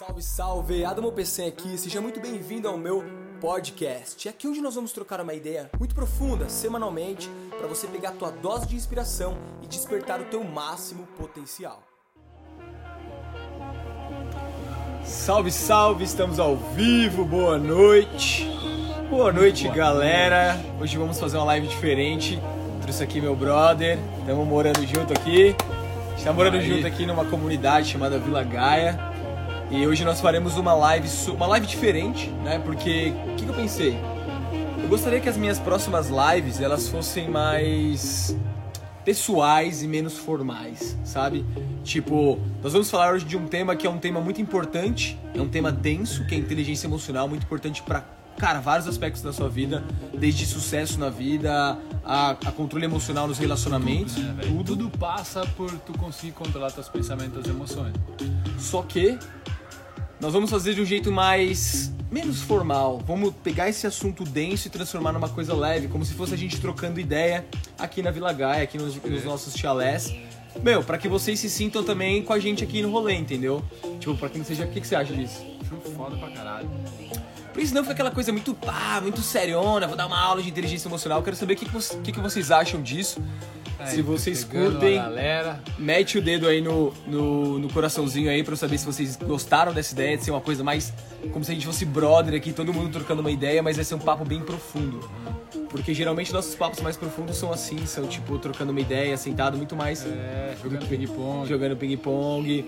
Salve, salve! Adamo PC aqui, seja muito bem-vindo ao meu podcast. É aqui onde nós vamos trocar uma ideia muito profunda, semanalmente, para você pegar a tua dose de inspiração e despertar o teu máximo potencial. Salve, salve! Estamos ao vivo, boa noite! Boa noite, boa galera! Noite. Hoje vamos fazer uma live diferente. Trouxe aqui meu brother, estamos morando junto aqui. Está morando Aí. junto aqui numa comunidade chamada Vila Gaia. E hoje nós faremos uma live, uma live diferente, né? Porque o que, que eu pensei? Eu gostaria que as minhas próximas lives elas fossem mais pessoais e menos formais, sabe? Tipo, nós vamos falar hoje de um tema que é um tema muito importante, é um tema denso, que é inteligência emocional, muito importante para cara, vários aspectos da sua vida, desde sucesso na vida, a, a controle emocional nos relacionamentos, tudo, né, tudo. tudo passa por tu conseguir controlar teus pensamentos e emoções. Só que nós vamos fazer de um jeito mais menos formal. Vamos pegar esse assunto denso e transformar numa coisa leve, como se fosse a gente trocando ideia aqui na Vila Gaia, aqui nos, nos nossos chalés. Meu, para que vocês se sintam também com a gente aqui no rolê, entendeu? Tipo, pra quem seja, o que, que você acha disso? Acho foda pra caralho. Por isso não foi aquela coisa muito pá, muito seriona, vou dar uma aula de inteligência emocional. Quero saber o que, que, que, que vocês acham disso. Se vocês curtem, mete o dedo aí no, no, no, coraçãozinho aí pra eu saber se vocês gostaram dessa ideia de ser uma coisa mais como se a gente fosse brother aqui, todo mundo trocando uma ideia, mas vai ser um papo bem profundo. Porque geralmente nossos papos mais profundos são assim, são tipo trocando uma ideia, sentado muito mais. É, jogando ping-pong. Jogando ping-pong.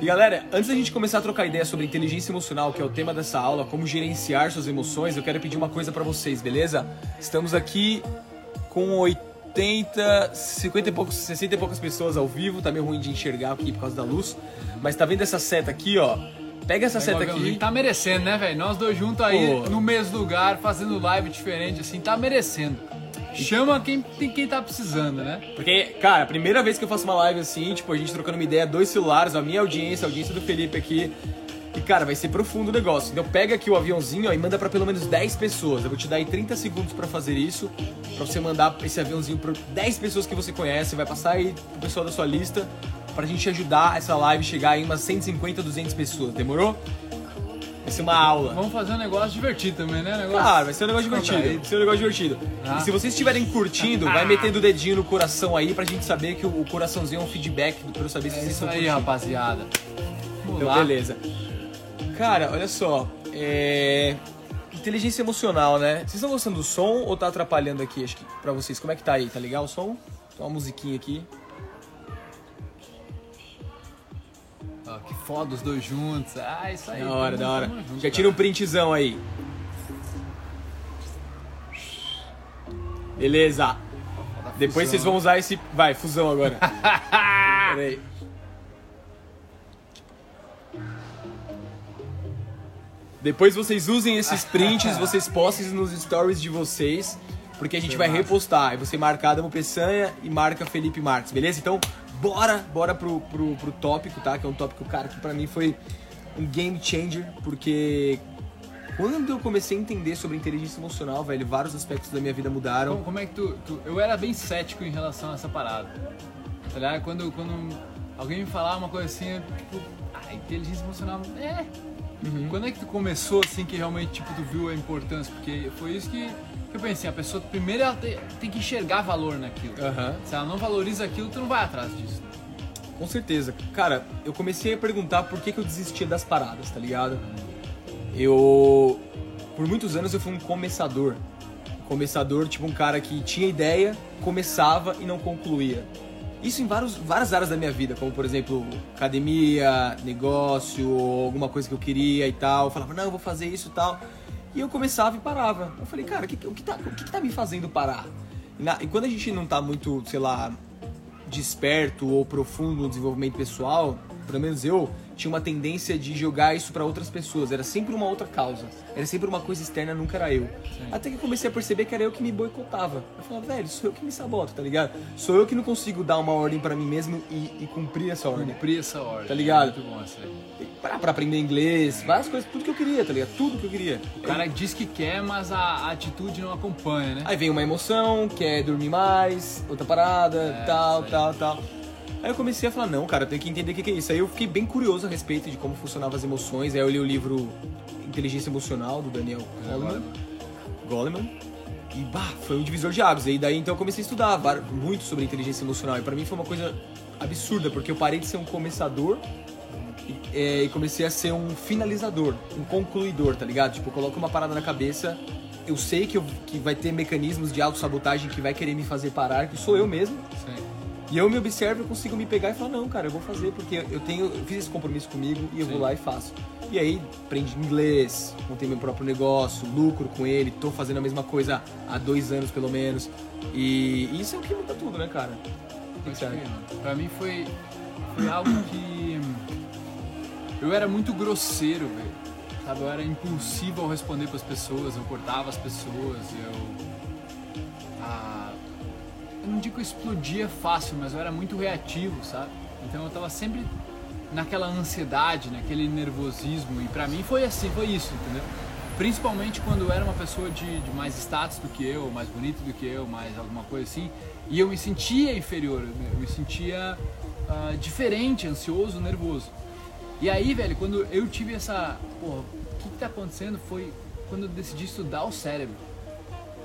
E galera, antes da gente começar a trocar ideia sobre inteligência emocional, que é o tema dessa aula, como gerenciar suas emoções, eu quero pedir uma coisa para vocês, beleza? Estamos aqui com 80 80, 50 e poucos, 60 e poucas pessoas ao vivo, tá meio ruim de enxergar aqui por causa da luz. Mas tá vendo essa seta aqui, ó? Pega essa seta aqui. Tá merecendo, né, velho? Nós dois juntos aí Pô. no mesmo lugar, fazendo live diferente, assim, tá merecendo. Chama quem, quem tá precisando, né? Porque, cara, a primeira vez que eu faço uma live assim, tipo, a gente trocando uma ideia, dois celulares, a minha audiência, a audiência do Felipe aqui, e cara, vai ser profundo o negócio. Então pega aqui o aviãozinho ó, e manda para pelo menos 10 pessoas. Eu vou te dar aí 30 segundos para fazer isso, para você mandar esse aviãozinho para 10 pessoas que você conhece, vai passar aí pro pessoal da sua lista pra gente ajudar essa live chegar em umas 150, 200 pessoas. Demorou? Vai ser uma aula. Vamos fazer um negócio divertido também, né? Negócio... Claro, vai ser um negócio divertido. Vai ser um negócio divertido. Ah. E se vocês estiverem curtindo, vai metendo o dedinho no coração aí pra gente saber que o coraçãozinho é um feedback pra eu saber se é vocês estão aí, curtindo. rapaziada. Vamos então, lá. beleza. Cara, olha só. É... Inteligência emocional, né? Vocês estão gostando do som ou tá atrapalhando aqui? Acho que pra vocês. Como é que tá aí? Tá legal o som? Tem uma musiquinha aqui. Oh, que foda os dois juntos. Ah, isso aí. Da hora, da hora. Junto, Já tira um printzão aí. Beleza. Depois vocês vão usar esse. Vai, fusão agora. Pera Depois vocês usem esses prints, vocês postem nos stories de vocês, porque a gente vai repostar. Aí você marca Adamo Peçanha e marca Felipe Marques, beleza? Então, bora, bora pro, pro, pro tópico, tá? Que é um tópico, cara, que pra mim foi um game changer, porque quando eu comecei a entender sobre inteligência emocional, velho, vários aspectos da minha vida mudaram. Como, como é que tu, tu, Eu era bem cético em relação a essa parada. Tá ligado? Quando, quando alguém me falava uma coisa assim, tipo, inteligência emocional. É, Uhum. Quando é que tu começou, assim, que realmente, tipo, tu viu a importância? Porque foi isso que, eu pensei, a pessoa, primeiro, ela tem, tem que enxergar valor naquilo. Uhum. Se ela não valoriza aquilo, tu não vai atrás disso. Com certeza. Cara, eu comecei a perguntar por que, que eu desistia das paradas, tá ligado? Eu... Por muitos anos eu fui um começador. Começador, tipo um cara que tinha ideia, começava e não concluía. Isso em vários, várias áreas da minha vida, como por exemplo, academia, negócio, alguma coisa que eu queria e tal. Eu falava, não, eu vou fazer isso e tal. E eu começava e parava. Eu falei, cara, o que, o que, tá, o que, tá me fazendo parar? E, na, e quando a gente não tá muito, sei lá, desperto ou profundo no desenvolvimento pessoal, pelo menos eu, tinha uma tendência de jogar isso para outras pessoas. Era sempre uma outra causa. Era sempre uma coisa externa, nunca era eu. Sim. Até que comecei a perceber que era eu que me boicotava. Eu falava, velho, sou eu que me saboto, tá ligado? Sou eu que não consigo dar uma ordem para mim mesmo e, e, cumprir essa ordem. Cumprir essa ordem. Tá ligado? Muito bom aí. Pra, pra, aprender inglês, várias coisas, tudo que eu queria, tá ligado? Tudo que eu queria. O cara diz que quer, mas a, a atitude não acompanha, né? Aí vem uma emoção, quer dormir mais, outra parada, é, tal, tal, tal. Aí eu comecei a falar, não, cara, eu tenho que entender o que que é isso. Aí eu fiquei bem curioso a respeito de como funcionavam as emoções. Aí eu li o livro Inteligência Emocional, do Daniel Goleman. Goleman. E, bah, foi um divisor de águas. E daí, então, eu comecei a estudar muito sobre inteligência emocional. E pra mim foi uma coisa absurda, porque eu parei de ser um começador e, é, e comecei a ser um finalizador, um concluidor, tá ligado? Tipo, eu coloco uma parada na cabeça, eu sei que, eu- que vai ter mecanismos de autossabotagem que vai querer me fazer parar, que sou eu mesmo. Sim. E eu me observo, eu consigo me pegar e falar, não, cara, eu vou fazer porque eu tenho, eu fiz esse compromisso comigo e eu vou Sim. lá e faço. E aí, aprendi inglês, montei meu próprio negócio, lucro com ele, tô fazendo a mesma coisa há dois anos pelo menos. E isso é o que muda tudo, né, cara? O que que. Pra mim foi, foi algo que. Eu era muito grosseiro, velho. Sabe, eu era impulsivo ao responder pras pessoas, eu cortava as pessoas, eu. Ah, eu não digo que eu explodia fácil, mas eu era muito reativo, sabe? Então eu tava sempre naquela ansiedade, naquele nervosismo, e pra mim foi assim, foi isso, entendeu? Principalmente quando eu era uma pessoa de, de mais status do que eu, mais bonito do que eu, mais alguma coisa assim, e eu me sentia inferior, eu me- sentia ah, diferente, ansioso, nervoso. E aí, velho, quando eu tive essa. Porra, o que, que tá acontecendo foi quando eu decidi estudar o cérebro.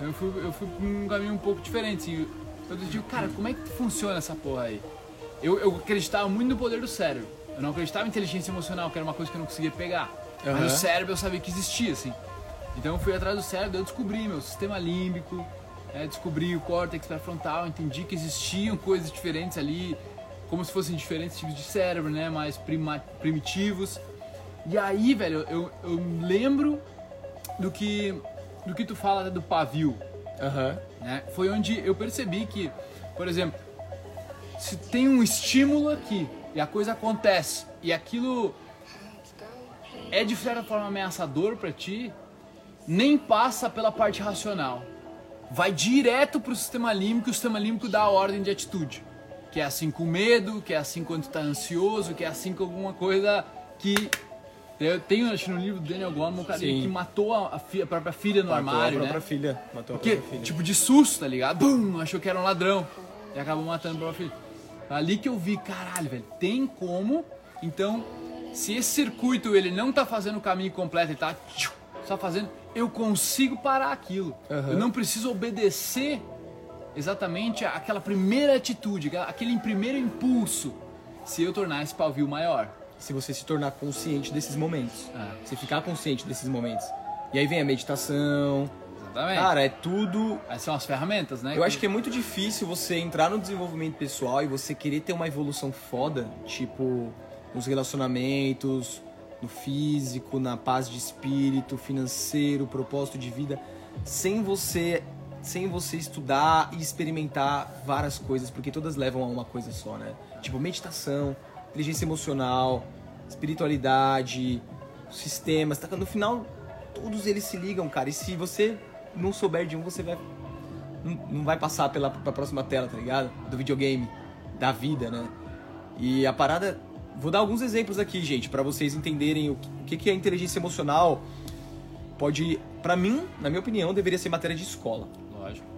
Eu fui, eu fui um caminho um pouco diferente. Assim, eu decidi, cara, como é que funciona essa porra aí? Eu, eu acreditava muito no poder do cérebro. Eu não acreditava em inteligência emocional, que era uma coisa que eu não conseguia pegar. Aham. Mas o cérebro eu sabia que existia, assim. Então eu fui atrás do cérebro, eu descobri meu sistema límbico, é, descobri o córtex pré-frontal, entendi que existiam coisas diferentes ali, como se fossem diferentes tipos de cérebro, né? Mais prima- primitivos. E aí, velho, eu, eu lembro do que, do que tu fala né, do pavio, Aham. né? Foi onde eu percebi que, por exemplo, se tem um estímulo aqui e a coisa acontece e aquilo é de certa forma ameaçador pra ti, nem passa pela parte racional. Vai direto pro sistema límbico e o sistema límbico dá a ordem de atitude. Que é assim com medo, que é assim quando tu tá ansioso, que é assim com alguma coisa que. Eu tenho, acho, no livro do Daniel Goleman, um cara Sim. que matou a, a fi- a própria filha no Matou armário, a né? própria filha. Matou a Porque, própria filha. tipo, de susto, tá ligado? Bum, achou que era um ladrão. E acabou matando o próprio filho. Ali que eu vi, caralho, velho, tem como. Então, se esse circuito ele não tá fazendo o caminho completo, ele tá tchiu, só fazendo, eu consigo parar aquilo. Aham. Eu não preciso obedecer exatamente aquela primeira atitude, aquele primeiro impulso, se eu tornar esse pavio maior. Se você se tornar consciente desses momentos. É. Você ficar consciente desses momentos. E aí vem a meditação. Exatamente. Cara, é tudo. Essas são as ferramentas, né? Eu acho que é muito difícil você entrar no desenvolvimento pessoal e você querer ter uma evolução foda, tipo, nos relacionamentos, no físico, na paz de espírito, financeiro, propósito de vida, sem você sem você estudar e experimentar várias coisas, porque todas levam a uma coisa só, né? Tipo meditação, inteligência emocional, espiritualidade, sistemas, tá? No final todos eles se ligam, cara. E se você não souber de um, você vai não, vai passar pela pra próxima tela, tá ligado? Do videogame, da vida, né? E a parada. Vou dar alguns exemplos aqui, gente, pra vocês entenderem o que, o que é inteligência emocional. Pode, pra mim, na minha opinião, deveria ser matéria de escola.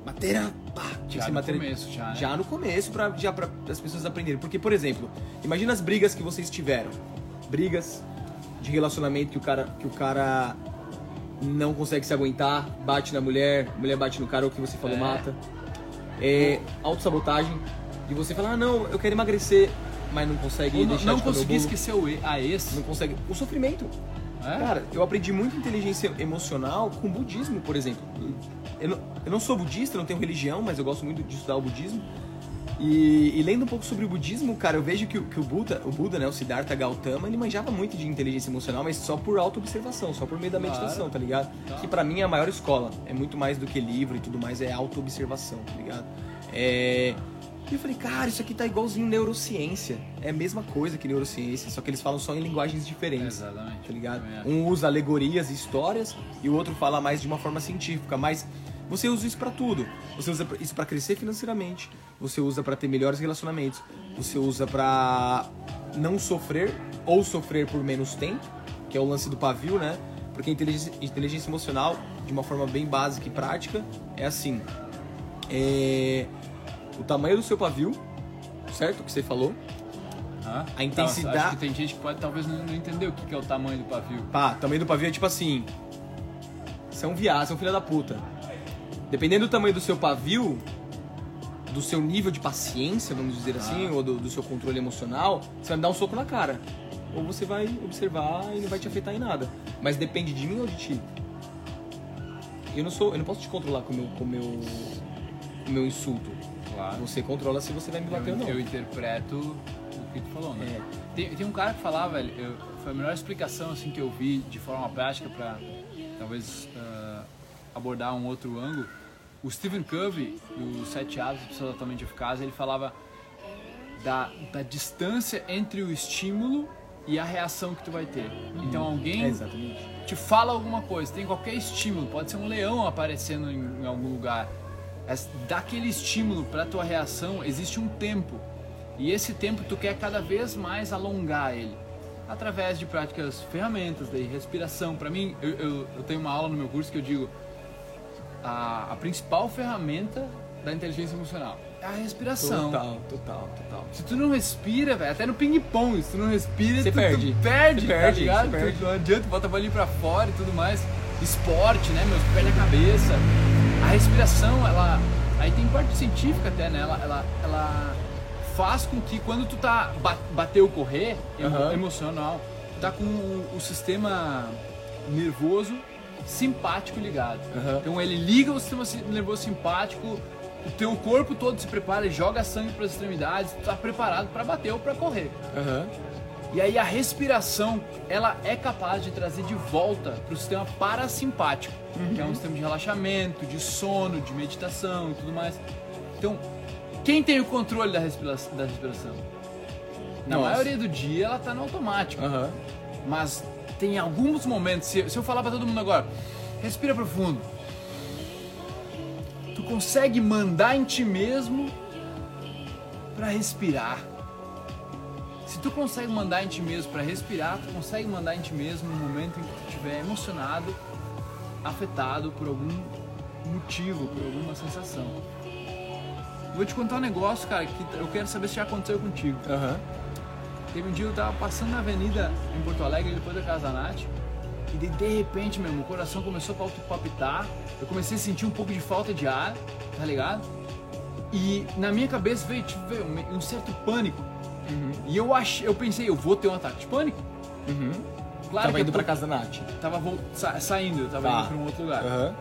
Matéria, pá, tinha que Já no matéria começo, já, né? já no começo pra já para as pessoas aprenderem. Porque, por exemplo, imagina as brigas que vocês tiveram. Brigas de relacionamento que o cara que o cara não consegue se aguentar, bate na mulher, mulher bate no cara, ou o que você falou É. mata. É autossabotagem de você falar: "Ah, não, eu quero emagrecer", mas não consegue Ou não, deixar não de esquecer o e, a ex. Não consegue. O sofrimento. É? Cara, eu aprendi muito inteligência emocional com o budismo, por exemplo. Eu não, eu não sou budista, não tenho religião, mas eu gosto muito de estudar o budismo. E, e lendo um pouco sobre o budismo, cara, eu vejo que, o- que o Buda, o Buda, né, o Siddhartha Gautama, ele manjava muito de inteligência emocional, mas só por auto-observação, só por meio da Claro. meditação, tá ligado? Tá. Que pra mim é a maior escola. É muito mais do que livro e tudo mais, é auto-observação, tá ligado? É... E eu falei, cara, isso aqui tá igualzinho neurociência. É a mesma coisa que neurociência, só que eles falam só em linguagens diferentes Exatamente. tá ligado? Um usa alegorias e histórias e o outro fala mais de uma forma científica, mas você usa isso pra tudo. Você usa isso pra crescer financeiramente, você usa pra ter melhores relacionamentos, você usa pra não sofrer ou sofrer por menos tempo, que é o lance do pavio, né? Porque a inteligência, inteligência emocional, de uma forma bem básica e prática, é assim: é o tamanho do seu pavio, certo? Que você falou. Aham. A intensidade- acho que tem gente que pode talvez não, entender o que, que é o tamanho do pavio. Pá, tamanho do pavio é tipo assim. Você é um viado, você é um filho da puta. Dependendo do tamanho do seu pavio, do seu nível de paciência, vamos dizer assim, ou do, do seu controle emocional, você vai me dar um soco na cara. Ou você vai observar e não vai te afetar em nada. Mas depende de mim ou de ti. Eu não sou. Eu não posso te controlar com o meu, com meu, com meu insulto. Claro. Você controla se você vai me bater eu, ou não. eu interpreto o que tu falou, né? É. Tem, tem um cara que falava, velho, eu- foi a melhor explicação assim que eu vi de forma prática pra talvez ah, abordar um outro ângulo. O Stephen Covey, do Sete Hábitos de Pessoas Altamente Eficazes, ele falava da, da distância entre o estímulo e a reação que tu vai ter. Então alguém É, exatamente. te fala alguma coisa, tem qualquer estímulo, pode ser um leão aparecendo em, em algum lugar. Daquele estímulo para tua reação existe um tempo. E esse tempo tu quer cada vez mais alongar ele. Através de práticas, ferramentas, daí respiração. Para mim, eu, eu, eu tenho uma aula no meu curso que eu digo a, a principal ferramenta da inteligência emocional é a respiração. Total, total, total. Se tu não respira, velho, até no ping-pong, se tu não respira, Você tu, perde. tu perde, tá perde, ligado? perde. Tu- não adianta, bota a bolinha pra fora e tudo mais. Esporte, né, meus pés na cabeça. A respiração, ela... Aí tem parte científica até, né? Ela, ela, ela faz com que quando tu tá... ba- Bateu correr, emo- Aham. emocional, tu tá com o, o sistema nervoso simpático ligado. Aham. Então ele liga o sistema si- nervoso simpático, o teu corpo todo se prepara e joga sangue para as extremidades, tu tá preparado para bater ou para correr. Aham. E aí a respiração, ela é capaz de trazer de volta para o sistema parasimpático, que é um sistema de relaxamento, de sono, de meditação e tudo mais. Então, quem tem o controle da respiração? Da respiração? Na Nossa. maioria do dia ela tá no automático. Aham. Mas tem alguns momentos, se, se eu falar pra todo mundo agora, respira profundo. Tu consegue mandar em ti mesmo pra respirar. Se tu consegue mandar em ti mesmo pra respirar, tu consegue mandar em ti mesmo no momento em que tu estiver emocionado, afetado por algum motivo, por alguma sensação. Vou te contar um negócio, cara, que eu quero saber se já aconteceu contigo. Aham. Teve um dia eu tava passando na avenida em Porto Alegre, depois da casa da Nath, e de, de repente, meu, meu coração começou a palpitar, eu comecei a sentir um pouco de falta de ar, tá ligado? E na minha cabeça veio, tipo, veio um, certo pânico. E eu achei, eu pensei, eu vou ter um ataque de pânico? Uhum. Claro Tava que indo eu pra casa da Nath. tava vol- sa- saindo, eu tava Tá. indo pra um outro lugar. Aham.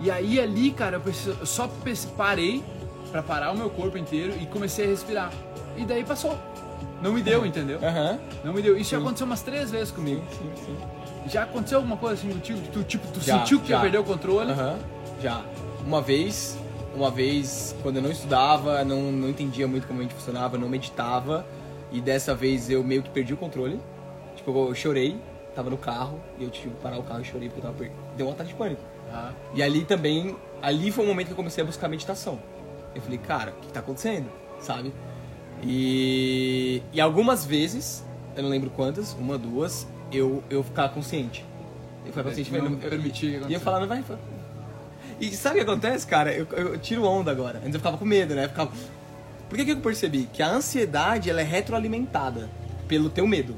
E aí ali, cara, eu, preciso, eu só parei pra parar o meu corpo inteiro e comecei a respirar. E daí passou. Não me deu, entendeu? Aham. Não me deu. Isso já Sim. aconteceu umas três vezes comigo. Sim, sim, sim. Já aconteceu alguma coisa assim contigo? Tu, tipo, tu Já, sentiu que já. ia perder o controle? Aham, já. Uma vez, uma vez, quando eu não estudava, não, não entendia muito como a gente funcionava, não meditava. E dessa vez eu meio que perdi o controle. Tipo, eu chorei, tava no carro, e eu tive que parar o carro e chorei porque eu tava per... Deu um ataque de pânico. Ah, E ali também, ali foi o momento que eu comecei a buscar meditação. Eu falei, cara, o que tá acontecendo? Sabe? E, e algumas vezes, eu não lembro quantas, uma, duas, eu, eu ficava consciente. Eu ficava consciente, Não falei, eu- permitia que E eu falava, vai, vai. E sabe o que acontece, cara? Eu, eu tiro onda agora. Antes eu ficava com medo, né? Eu ficava... Por que, que eu percebi? Que a ansiedade, ela é retroalimentada pelo teu medo.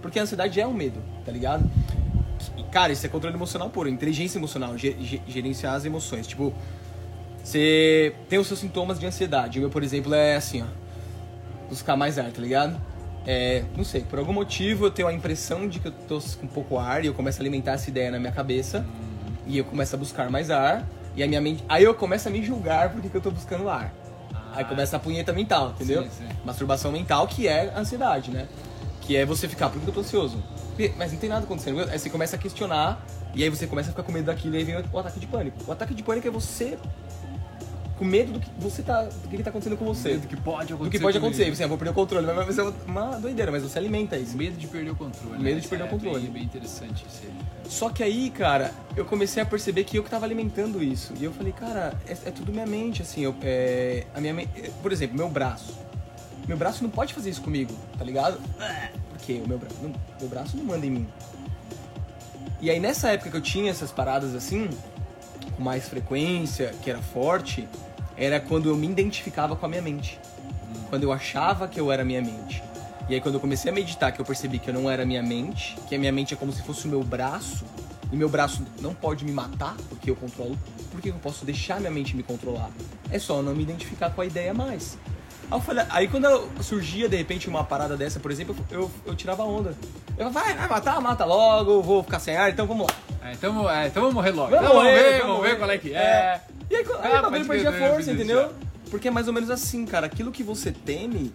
Porque a ansiedade é um medo, tá ligado? E, cara, isso é controle emocional puro, inteligência emocional, ge- ge- gerenciar as emoções. Tipo, você tem os seus sintomas de ansiedade. O meu, por exemplo, é assim, ó. Buscar mais ar, tá ligado? É, não sei, por algum motivo eu tenho a impressão de que eu tô com pouco ar e eu começo a alimentar essa ideia na minha cabeça. E eu começo a buscar mais ar. E a minha mente. Aí eu começo a me julgar porque que eu tô buscando ar. Aí começa a punheta mental, entendeu? Sim, sim. Masturbação mental, que é a ansiedade, né? Que é você ficar, por que eu tô ansioso? Mas não tem nada acontecendo. Aí você começa a questionar, e aí você começa a ficar com medo daquilo, e aí vem o ataque de pânico. O ataque de pânico é você com medo do que você tá. do que, que tá acontecendo com você. Medo que pode acontecer. Do que pode acontecer. Você, ah, vou perder o controle, mas vai ser uma doideira, mas você alimenta isso. Medo de perder o controle. Medo né? de perder o É controle. Bem, bem interessante isso aí. Só que aí, cara, eu comecei a perceber que eu que tava alimentando isso. E eu falei, cara, é, é tudo minha mente, assim. Eu, é, a minha mente, por exemplo, meu braço. Meu braço não pode fazer isso comigo, tá ligado? Porque o meu, bra meu braço não manda em mim. E aí nessa época que eu tinha essas paradas assim, com mais frequência, que era forte, era quando eu me identificava com a minha mente. Quando eu achava que eu era a minha mente. E aí quando eu comecei a meditar, que eu percebi que eu não era a minha mente, que a minha mente é como se fosse o meu braço, e meu braço não pode me matar, porque eu controlo, por que eu posso deixar minha mente me controlar? É só não me identificar com a ideia mais. Aí, falei, aí quando surgia de repente uma parada dessa, por exemplo, eu, eu, eu tirava onda. Eu falava, vai, vai matar, mata logo, vou ficar sem ar, então vamos lá. É, então, é, então vamos morrer logo. Vamos então, morrer, vamos ver, vamos ver qual é que é. É. E aí, aí Ah, o bagulho pode perdia força, entendeu? Porque é mais ou menos assim, cara. Aquilo que você teme,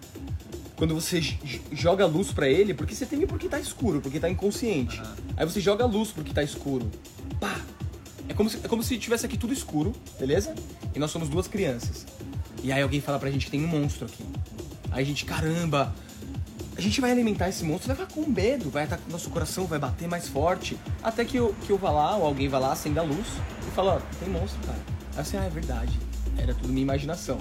quando você joga luz pra ele, porque você teme porque tá escuro, porque tá inconsciente. Aham. Aí você joga luz porque tá escuro. Pá! É como, se, é como se tivesse aqui tudo escuro, beleza? E nós somos duas crianças. E aí alguém fala pra gente que tem um monstro aqui. Aí a gente, caramba, a gente vai alimentar esse monstro, vai ficar com medo, vai estar nosso coração vai bater mais forte. Até que eu, que eu vá lá, ou alguém vá lá, acenda a luz e fala, ó, tem monstro, cara. Aí você, ah, é verdade. Era tudo minha imaginação.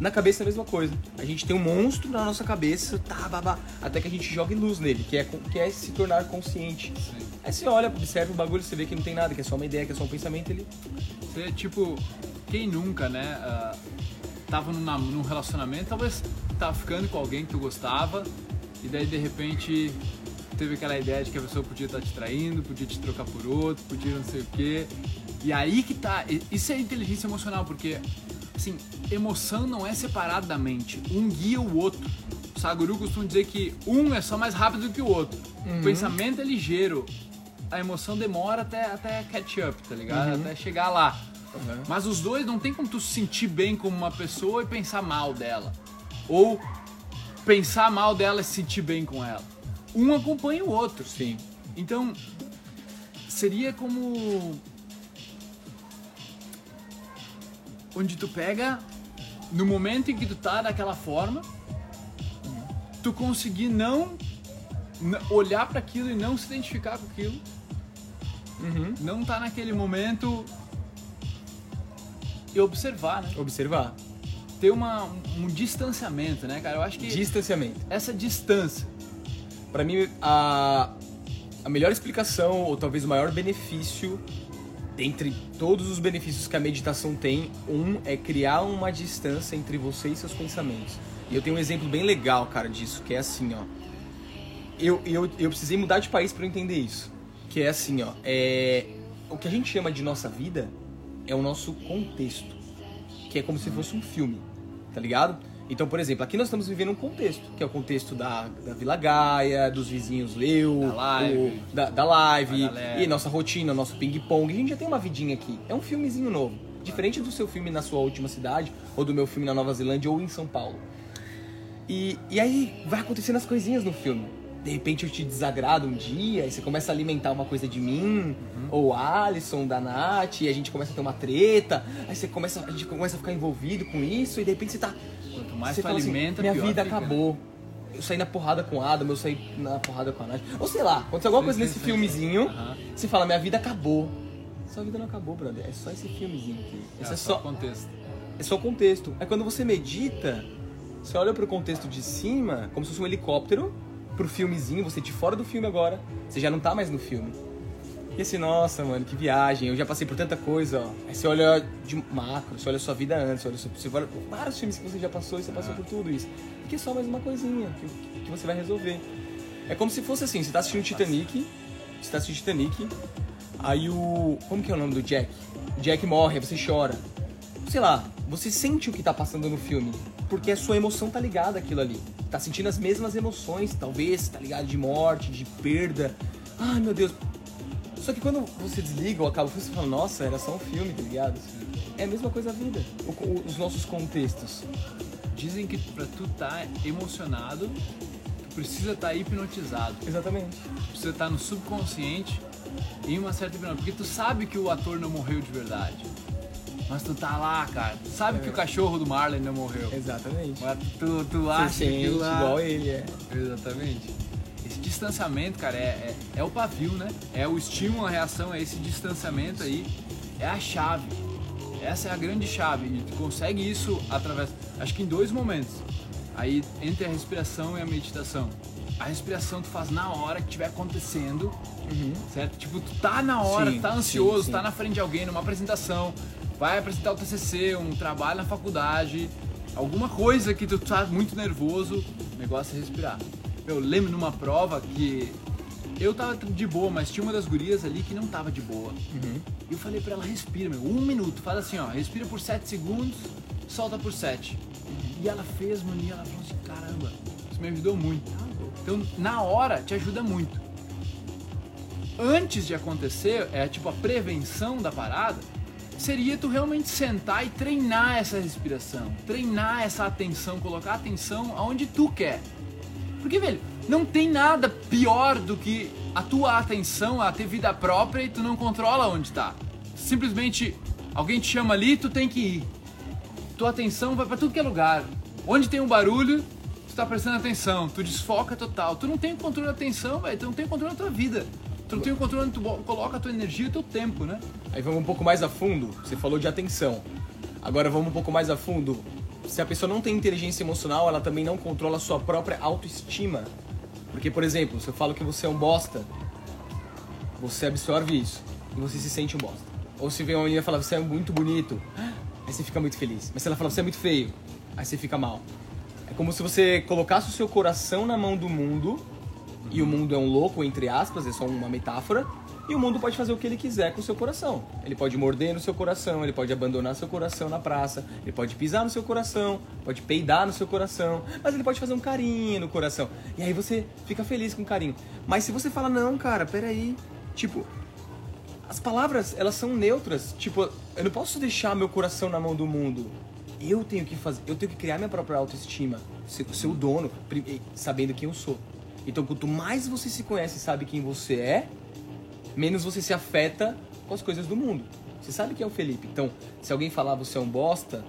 Na cabeça é a mesma coisa. A gente tem um monstro na nossa cabeça, tá, babá, até que a gente joga luz nele, que é, que é se tornar consciente. Sim. Aí você olha, observa o bagulho, você vê que não tem nada, que é só uma ideia, que é só um pensamento, ele. Você, tipo, quem nunca, né, ah, tava num, nam- num relacionamento, talvez tava ficando com alguém que tu gostava, e daí de repente teve aquela ideia de que a pessoa podia estar te traindo, podia te trocar por outro, podia não sei o quê. E aí que tá. Isso é inteligência emocional, porque, assim, emoção não é separado da mente. Um guia o outro. O Saguru costuma dizer que um é só mais rápido que o outro. O pensamento é ligeiro. A emoção demora até, até catch up, tá ligado? Até chegar lá. Mas os dois não tem como tu se sentir bem como uma pessoa e pensar mal dela. Ou pensar mal dela e se sentir bem com ela. Um acompanha o outro. Sim. Então, seria como. Onde tu pega, no momento em que tu tá daquela forma, tu conseguir não olhar para aquilo e não se identificar com aquilo, Uhum. não tá naquele momento e observar, né? Observar. Ter uma, um, um distanciamento, né, cara? Eu acho que Distanciamento. essa distância. Pra mim, a, a melhor explicação, ou talvez o maior benefício, dentre todos os benefícios que a meditação tem, um é criar uma distância entre você e seus pensamentos. E eu tenho um exemplo bem legal, cara, disso, que é assim, ó. Eu, eu, eu precisei mudar de país pra eu entender isso. Que é assim, ó. É, o que a gente chama de nossa vida é o nosso contexto. Que é como se fosse um filme, tá ligado? Então, por exemplo, aqui nós estamos vivendo um contexto, que é o contexto da, da Vila Gaia, dos vizinhos eu, Da live. o- da, da live, e nossa rotina, nosso ping-pong. A gente já tem uma vidinha aqui. É um filmezinho novo. Diferente do seu filme na sua última cidade, ou do meu filme na Nova Zelândia, ou em São Paulo. E, e aí vai acontecendo as coisinhas no filme. De repente eu te desagrado um dia, e você começa a alimentar uma coisa de mim, ou Alisson, da Nath, e a gente começa a ter uma treta, aí você começa, a gente começa a ficar envolvido com isso, e de repente você tá. Quanto mais você tu assim, alimenta, minha pior vida fica. acabou. Eu saí na porrada com o Adam, eu saí na porrada com a Nath. Ou sei lá, aconteceu alguma coisa nesse filmezinho, Aham. você fala, minha vida acabou. Sua vida não acabou, brother. É só esse filmezinho aqui. Esse é, só, contexto. é só o contexto. É quando você medita, você olha pro contexto de cima, como se fosse um helicóptero, pro filmezinho, você de fora do filme agora, você já não tá mais no filme. E assim, nossa, mano, que viagem, eu já passei por tanta coisa, ó. Aí você olha de macro, você olha a sua vida antes, olha, você olha vários filmes que você já passou e você passou por tudo isso. Aqui é só mais uma coisinha que, que você vai resolver. É como se fosse assim, você tá assistindo Titanic, você tá assistindo Titanic, aí o... como que é o nome do Jack? O Jack morre, aí você chora. Sei lá, você sente o que tá passando no filme, porque a sua emoção tá ligada àquilo ali. Tá sentindo as mesmas emoções, talvez, tá ligado? De morte, de perda. Ai, meu Deus, só que quando você desliga ou acaba, você fala, nossa, era só um filme, tá ligado? É a mesma coisa a vida, o- o- os nossos contextos. Dizem que pra tu tá emocionado, tu precisa estar hipnotizado. Exatamente. Precisa estar no subconsciente em uma certa hipnose. Porque tu sabe que o ator não morreu de verdade. Mas tu tá lá, cara. Tu sabe que o cachorro do Marley não morreu. Exatamente. Mas tu, tu Você acha sente aquilo lá... igual ele, é. Exatamente. Esse distanciamento, cara, é, é, é o pavio, né? É o estímulo, a reação, é esse distanciamento aí. É a chave. Essa é a grande chave. E tu consegue isso através. Acho que em dois momentos. Aí entre a respiração e a meditação. A respiração tu faz na hora que estiver acontecendo, certo? Tipo, tu tá na hora, Sim, tá ansioso, sim, sim. tá na frente de alguém numa apresentação, vai apresentar o TCC, um trabalho na faculdade, alguma coisa que tu tá muito nervoso, o negócio é respirar. Eu lembro numa prova que eu tava de boa, mas tinha uma das gurias ali que não tava de boa. Uhum. E eu falei pra ela, respira, meu, um minuto, faz assim, ó, respira por 7 segundos, solta por 7. E ela fez, mano, e ela falou assim, caramba, isso me ajudou muito. Então, na hora, te ajuda muito. Antes de acontecer, é tipo a prevenção da parada, seria tu realmente sentar e treinar essa respiração, treinar essa atenção, colocar atenção aonde tu quer. Porque, velho, não tem nada pior do que a tua atenção a ter vida própria e tu não controla onde tá. Simplesmente alguém te chama ali, tu tem que ir. Tua atenção vai para tudo que é lugar. Onde tem um barulho, tu tá prestando atenção, tu desfoca total. Tu não tem controle da atenção, velho, tu não tem controle da tua vida. Tu não tem o controle onde tu coloca a tua energia e o teu tempo, né? Aí vamos um pouco mais a fundo. Você falou de atenção. Agora vamos um pouco mais a fundo. Se a pessoa não tem inteligência emocional, ela também não controla a sua própria autoestima. Porque, por exemplo, se eu falo que você é um bosta, você absorve isso e você se sente um bosta. Ou se vem uma menina fala, você é muito bonito, aí você fica muito feliz. Mas se ela fala, você é muito feio, aí você fica mal. É como se você colocasse o seu coração na mão do mundo e o mundo é um louco, entre aspas, é só uma metáfora. E o mundo pode fazer o que ele quiser com o seu coração. Ele pode morder no seu coração, ele pode abandonar seu coração na praça, ele pode pisar no seu coração, pode peidar no seu coração, mas ele pode fazer um carinho no coração. E aí você fica feliz com o carinho. Mas se você fala, não, cara, peraí. Tipo, as palavras, elas são neutras. Tipo, eu não posso deixar meu coração na mão do mundo. Eu tenho que fazer, eu tenho que criar minha própria autoestima, ser, o dono, sabendo quem eu sou. Então, quanto mais você se conhece e sabe quem você é, menos você se afeta com as coisas do mundo. Você sabe quem é o Felipe. Então, se alguém falar você é um bosta,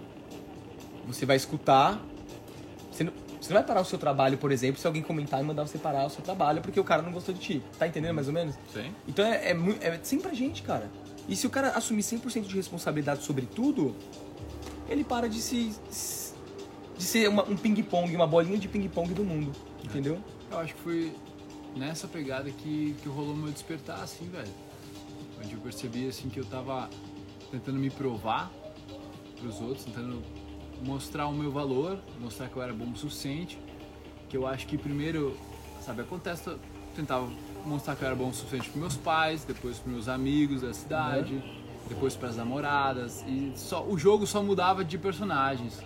você vai escutar. Você não, você não vai parar o seu trabalho, por exemplo, se alguém comentar e mandar você parar o seu trabalho porque o cara não gostou de ti. Tá entendendo mais ou menos? Sim. Então é, é, é sempre a gente, cara. E se o cara assumir 100% de responsabilidade sobre tudo, ele para de se. de ser uma, um ping-pong, uma bolinha de ping-pong do mundo. Entendeu? Eu acho que foi nessa pegada que, que rolou meu despertar, assim, velho. Onde eu percebi, assim, que eu tava tentando me provar pros outros, tentando mostrar o meu valor, mostrar que eu era bom o suficiente. Que eu acho que primeiro, sabe, acontece, eu tentava mostrar que eu era bom o suficiente pros meus pais, depois pros meus amigos da cidade, uhum. depois pras namoradas. E só, o jogo só mudava de personagens.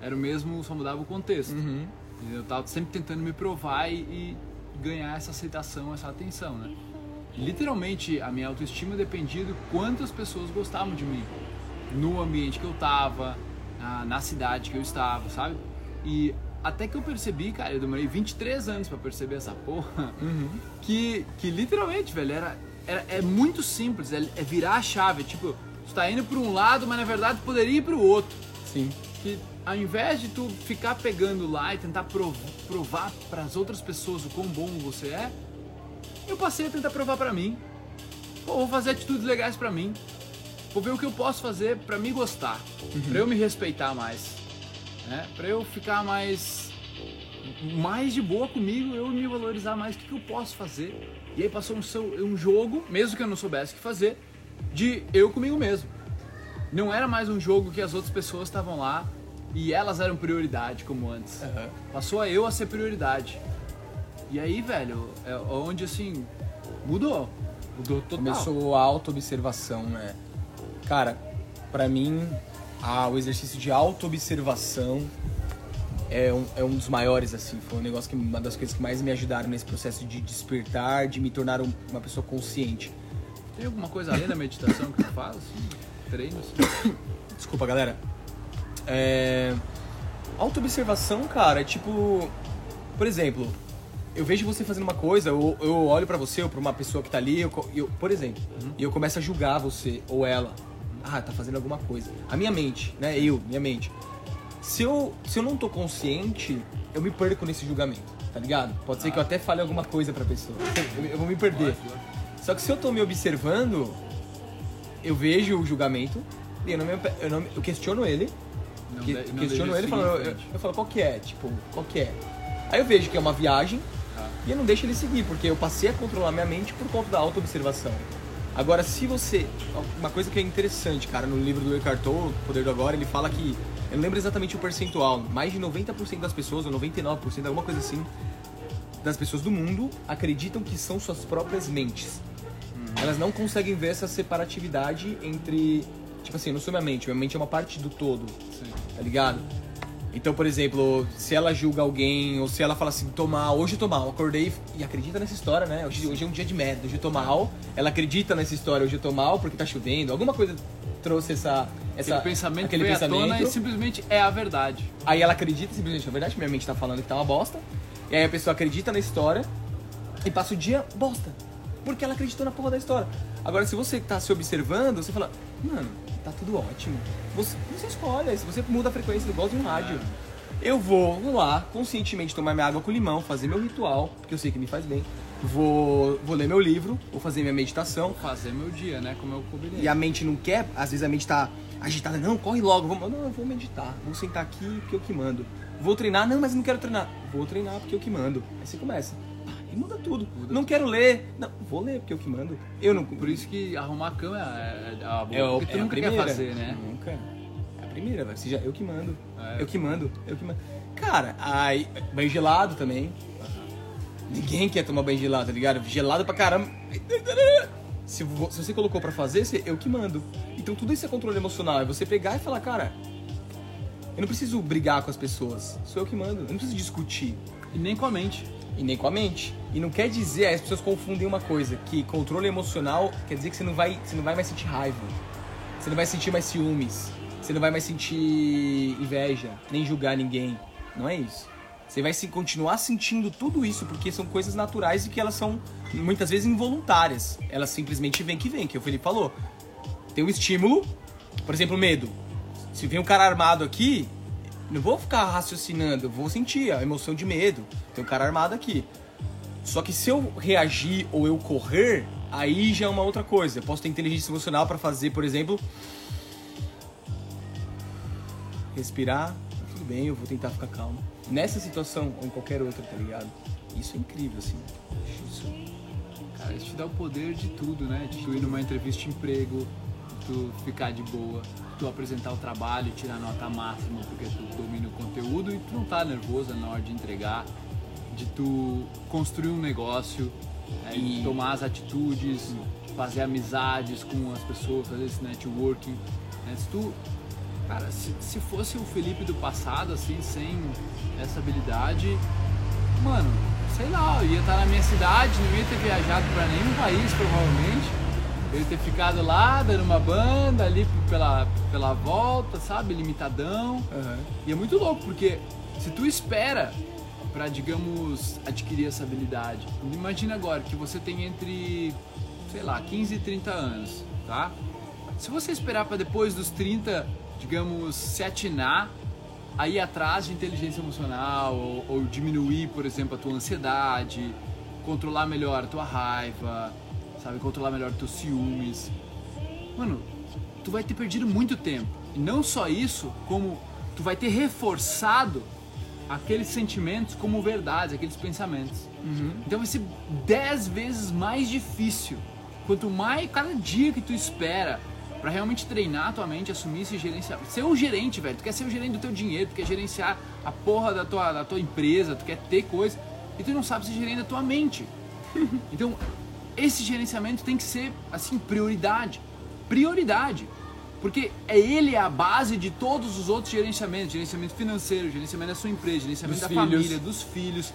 Era o mesmo, só mudava o contexto. Uhum. Eu tava sempre tentando me provar e, e ganhar essa aceitação, essa atenção, né? Literalmente, a minha autoestima dependia de quantas pessoas gostavam de mim. No ambiente que eu tava, na, na cidade que eu estava, sabe? E até que eu percebi, cara, eu demorei 23 anos para perceber essa porra, uhum. que, que literalmente, velho, era, era, é muito simples, é, é virar a chave. Tipo, tu tá indo para um lado, mas na verdade poderia ir para o outro. Sim. Que ao invés de tu ficar pegando lá e tentar provar para as outras pessoas o quão bom você é, eu passei a tentar provar para mim. Pô, vou fazer atitudes legais para mim. Vou ver o que eu posso fazer para me gostar, uhum. para eu me respeitar mais, né? Para eu ficar mais mais de boa comigo, eu me valorizar mais o que, que eu posso fazer. E aí passou um, um jogo, mesmo que eu não soubesse o que fazer, de eu comigo mesmo. Não era mais um jogo que as outras pessoas estavam lá e elas eram prioridade como antes. Uhum. Passou a eu a ser prioridade. E aí, velho, é onde assim mudou. Mudou total. Começou a auto-observação, né? Cara, para mim, a, o exercício de auto-observação é um, é um dos maiores, assim. Foi um negócio que uma das coisas que mais me ajudaram nesse processo de despertar, de me tornar um, uma pessoa consciente. Tem alguma coisa além da meditação que tu faz? Assim? Treinos? Desculpa, galera. É... Auto-observação, cara, é tipo. Por exemplo, eu vejo você fazendo uma coisa, eu, eu olho para você ou pra uma pessoa que tá ali, eu, eu por exemplo, uhum. e eu começo a julgar você ou ela. Ah, tá fazendo alguma coisa. A minha mente, né? Eu, minha mente. Se eu, se eu não tô consciente, eu me perco nesse julgamento, tá ligado? Pode ser ah. que eu até fale alguma coisa pra pessoa. Eu, eu vou me perder. Só que se eu tô me observando, eu vejo o julgamento e eu, não me, eu, não, eu questiono ele não que, de, questiono ele falando, eu, eu, falo, qual que é? Tipo, qual que é? Aí eu vejo que é uma viagem ah. e eu não deixo ele seguir, porque eu passei a controlar minha mente por conta da auto-observação. Agora, se você. Uma coisa que é interessante, cara, no livro do Eckhart Tolle, Poder do Agora, ele fala que Eu não lembro exatamente o percentual. Mais de 90% das pessoas, ou 99%, alguma coisa assim, das pessoas do mundo acreditam que são suas próprias mentes. Elas não conseguem ver essa separatividade entre. Tipo assim, eu não sou minha mente, minha mente é uma parte do todo, Sim. tá ligado? Então, por exemplo, se ela julga alguém, ou se ela fala assim, tô mal, hoje eu tô mal, acordei e acredita nessa história, né? Hoje, hoje é um dia de merda, hoje eu tô mal. Ela acredita nessa história, hoje eu tô mal porque tá chovendo, alguma coisa trouxe essa. essa Aquele pensamento aquele pensamento. tona e simplesmente é a verdade. Aí ela acredita simplesmente, é verdade, minha mente tá falando que tá uma bosta. E aí a pessoa acredita na história e passa o dia bosta. Porque ela acreditou na porra da história. Agora, se você tá se observando, você fala, mano, tá tudo ótimo. Você, você escolhe, se você muda a frequência, igual de um rádio. Eu vou lá, conscientemente tomar minha água com limão, fazer meu ritual, porque eu sei que me faz bem. Vou, vou ler meu livro, vou fazer minha meditação. Fazer meu dia, né? Como eu combinei. E a mente não quer, às vezes a mente tá agitada, não, corre logo, vamos, não, eu vou meditar, vou sentar aqui porque eu que mando. Vou treinar, não, mas não quero treinar. Vou treinar porque eu que mando. Aí você começa. Muda tudo. Muda não quero ler. Não, vou ler porque eu que mando. Eu não. Por isso que arrumar a cama é, é a boa, É, o- é a primeira. fazer, né? Nunca. É a primeira, vai. Seja eu que mando. É. Eu que mando. Eu que mando. Cara, aí. Banho gelado também. Ninguém quer tomar banho gelado, tá ligado? Gelado pra caramba. Se, vo- se você colocou pra fazer, eu que mando. Então tudo isso é controle emocional. É você pegar e falar, cara, eu não preciso brigar com as pessoas. Sou eu que mando. Eu não preciso discutir. E nem com a mente. E nem com a mente. E não quer dizer, as pessoas confundem uma coisa, que controle emocional quer dizer que você não vai, você não vai mais sentir raiva. Você não vai sentir mais ciúmes. Você não vai mais sentir inveja, nem julgar ninguém. Não é isso. Você vai se continuar sentindo tudo isso porque são coisas naturais e que elas são muitas vezes involuntárias. Elas simplesmente vêm que vêm, que o Felipe falou. Tem um estímulo, por exemplo, medo. Se vem um cara armado aqui, não vou ficar raciocinando, vou sentir a emoção de medo. Tem um cara armado aqui. Só que se eu reagir ou eu correr, aí já é uma outra coisa. Eu posso ter inteligência emocional pra fazer, por exemplo, respirar, tudo bem, eu vou tentar ficar calmo. Nessa situação ou em qualquer outra, tá ligado? Isso é incrível, assim. Isso. Cara, isso te dá o poder de tudo, né? De tu ir numa entrevista de emprego, tu ficar de boa, tu apresentar o trabalho, tirar nota máxima porque tu domina o conteúdo e tu não tá nervoso na hora de entregar, de tu construir um negócio, né? E- tomar as atitudes, fazer amizades com as pessoas, fazer esse networking. né? Se tu, cara, se, se fosse o Felipe do passado, assim, sem essa habilidade, mano, sei lá, eu ia estar na minha cidade, não ia ter viajado pra nenhum país, provavelmente. Ia ter ficado lá, dando uma banda ali pela, pela volta, sabe? Limitadão. Aham. E é muito louco, porque se tu espera pra, digamos, adquirir essa habilidade, imagina agora que você tem entre, sei lá, 15 e 30 anos, tá? Se você esperar pra depois dos 30, digamos, se atinar, a ir atrás de inteligência emocional, ou, ou diminuir, por exemplo, a tua ansiedade, controlar melhor a tua raiva, sabe? Controlar melhor teus ciúmes. Mano, tu vai ter perdido muito tempo. E não só isso, como tu vai ter reforçado aqueles sentimentos como verdades, aqueles pensamentos. Então vai ser dez vezes mais difícil. Quanto mais cada dia que tu espera pra realmente treinar a tua mente, assumir esse gerenciamento. Ser o gerente, velho. Tu quer ser o gerente do teu dinheiro, tu quer gerenciar a porra da tua, da tua empresa, tu quer ter coisa. E tu não sabe ser gerente da tua mente. Então, esse gerenciamento tem que ser, assim, prioridade. Prioridade. Porque é ele a base de todos os outros gerenciamentos. Gerenciamento financeiro, gerenciamento da sua empresa, gerenciamento Dos da filhos. família, dos filhos.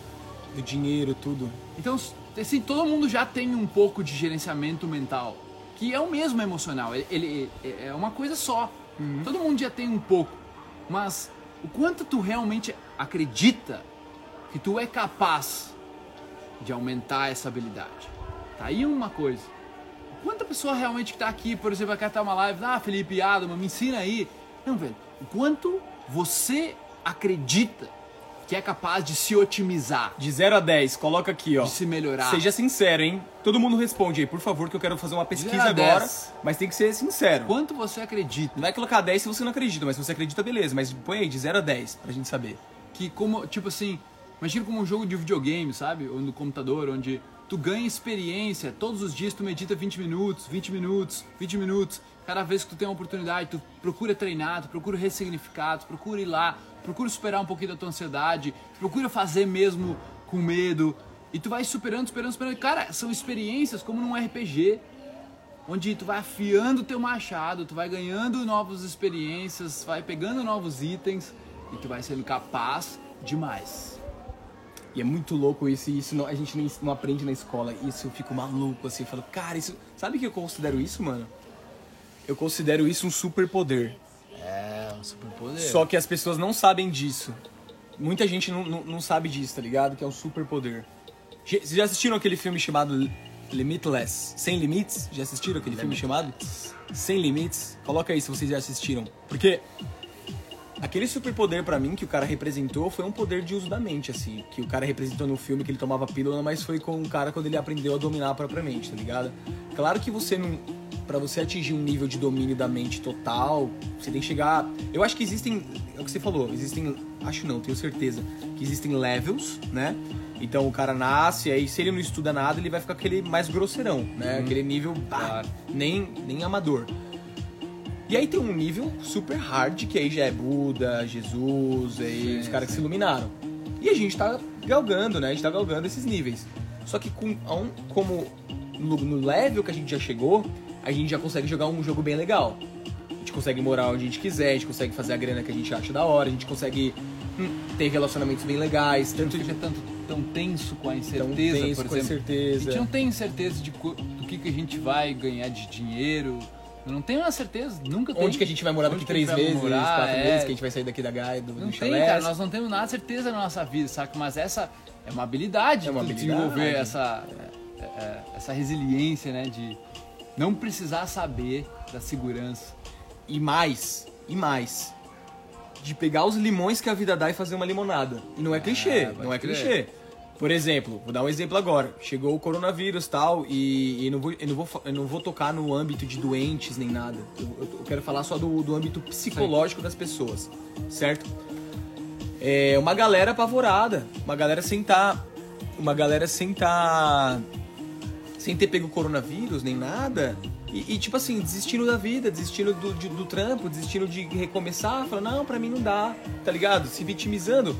Do dinheiro, tudo. Então, assim, todo mundo já tem um pouco de gerenciamento mental, que é o mesmo emocional, ele, ele- é uma coisa só. Todo mundo já tem um pouco, mas o quanto tu realmente acredita que tu é capaz de aumentar essa habilidade? Tá aí uma coisa. Quanta pessoa realmente que tá aqui, por exemplo, vai catar uma live, ah, Felipe Adama, me ensina aí. Não, velho, o quanto você acredita que é capaz de se otimizar, De 0 a 10, coloca aqui, ó. de se melhorar. Seja sincero, hein? Todo mundo responde aí, por favor, que eu quero fazer uma pesquisa agora. dez. Mas tem que ser sincero. Quanto você acredita Não vai colocar 10 se você não acredita, mas se você acredita, beleza. Mas põe aí, de 0 a 10, pra gente saber. que como, tipo assim, imagina como um jogo de videogame, sabe? Ou no computador, onde tu ganha experiência, todos os dias tu medita 20 minutos, 20 minutos, 20 minutos, Cada vez que tu tem uma oportunidade, tu procura treinar, tu procura ressignificar, tu procura ir lá, procura superar um pouquinho da tua ansiedade, procura fazer mesmo com medo. E tu vai superando, superando, superando. Cara, são experiências como num RPG, onde tu vai afiando teu machado, tu vai ganhando novas experiências, vai pegando novos itens e tu vai sendo capaz demais. E é muito louco isso, e isso não, a gente não aprende na escola. Isso eu fico maluco, assim, eu falo, cara, isso. Sabe o que eu considero isso, mano? Eu considero isso um superpoder. É, um superpoder. Só que as pessoas não sabem disso. Muita gente não, não, não sabe disso, tá ligado? Que é um superpoder. Vocês já assistiram aquele filme chamado Limitless? Sem Limites? Já assistiram aquele filme chamado? Sem Limites? Coloca aí se vocês já assistiram. Porque aquele superpoder para mim que o cara representou foi um poder de uso da mente, assim. Que o cara representou no filme que ele tomava pílula, mas foi com o cara quando ele aprendeu a dominar a própria mente, tá ligado? Claro que você não. Pra você atingir um nível de domínio da mente total, você tem que chegar. Eu acho que existem. É o que você falou, existem. Acho não, tenho certeza. Que existem levels, né? Então o cara nasce, aí se ele não estuda nada, ele vai ficar aquele mais grosseirão, né? Uhum. Aquele nível claro. nem, nem amador. E aí tem um nível super hard, que aí já é Buda, Jesus, aí sim, os caras que se iluminaram. E a gente tá galgando, né? A gente tá galgando esses níveis. Só que com, como no, level que a gente já chegou, a gente já consegue jogar um jogo bem legal. A gente consegue morar onde a gente quiser, a gente consegue fazer a grana que a gente acha da hora, a gente consegue hum, ter relacionamentos bem legais. Tanto de... tanto tão tenso com a incerteza, tão tenso por com exemplo. a incerteza. A gente não tem certeza de do que, que a gente vai ganhar de dinheiro. Eu não tenho uma certeza, nunca tem. Onde que a gente vai morar daqui três meses, morar, quatro é... meses, que a gente vai sair daqui da Gaia, do, Não do tem, cara, nós não temos nada certeza na nossa vida, saca? Mas essa é uma habilidade é uma de habilidade. desenvolver essa, é, é, essa resiliência, né? De não precisar saber da segurança. E mais, e mais. De pegar os limões que a vida dá e fazer uma limonada. E não é clichê, ah, não é crer. clichê. Por exemplo, vou dar um exemplo agora. Chegou o coronavírus tal, e, e não, vou, eu, não vou, eu não vou tocar no âmbito de doentes nem nada. Eu, eu quero falar só do, do âmbito psicológico das pessoas, certo? É uma galera apavorada, uma galera sem tá, uma galera sem tá, sem ter pego o coronavírus nem nada. E, e, tipo assim, desistindo da vida, desistindo do, de, do trampo, desistindo de recomeçar, falando, não, pra mim não dá, tá ligado? Se vitimizando.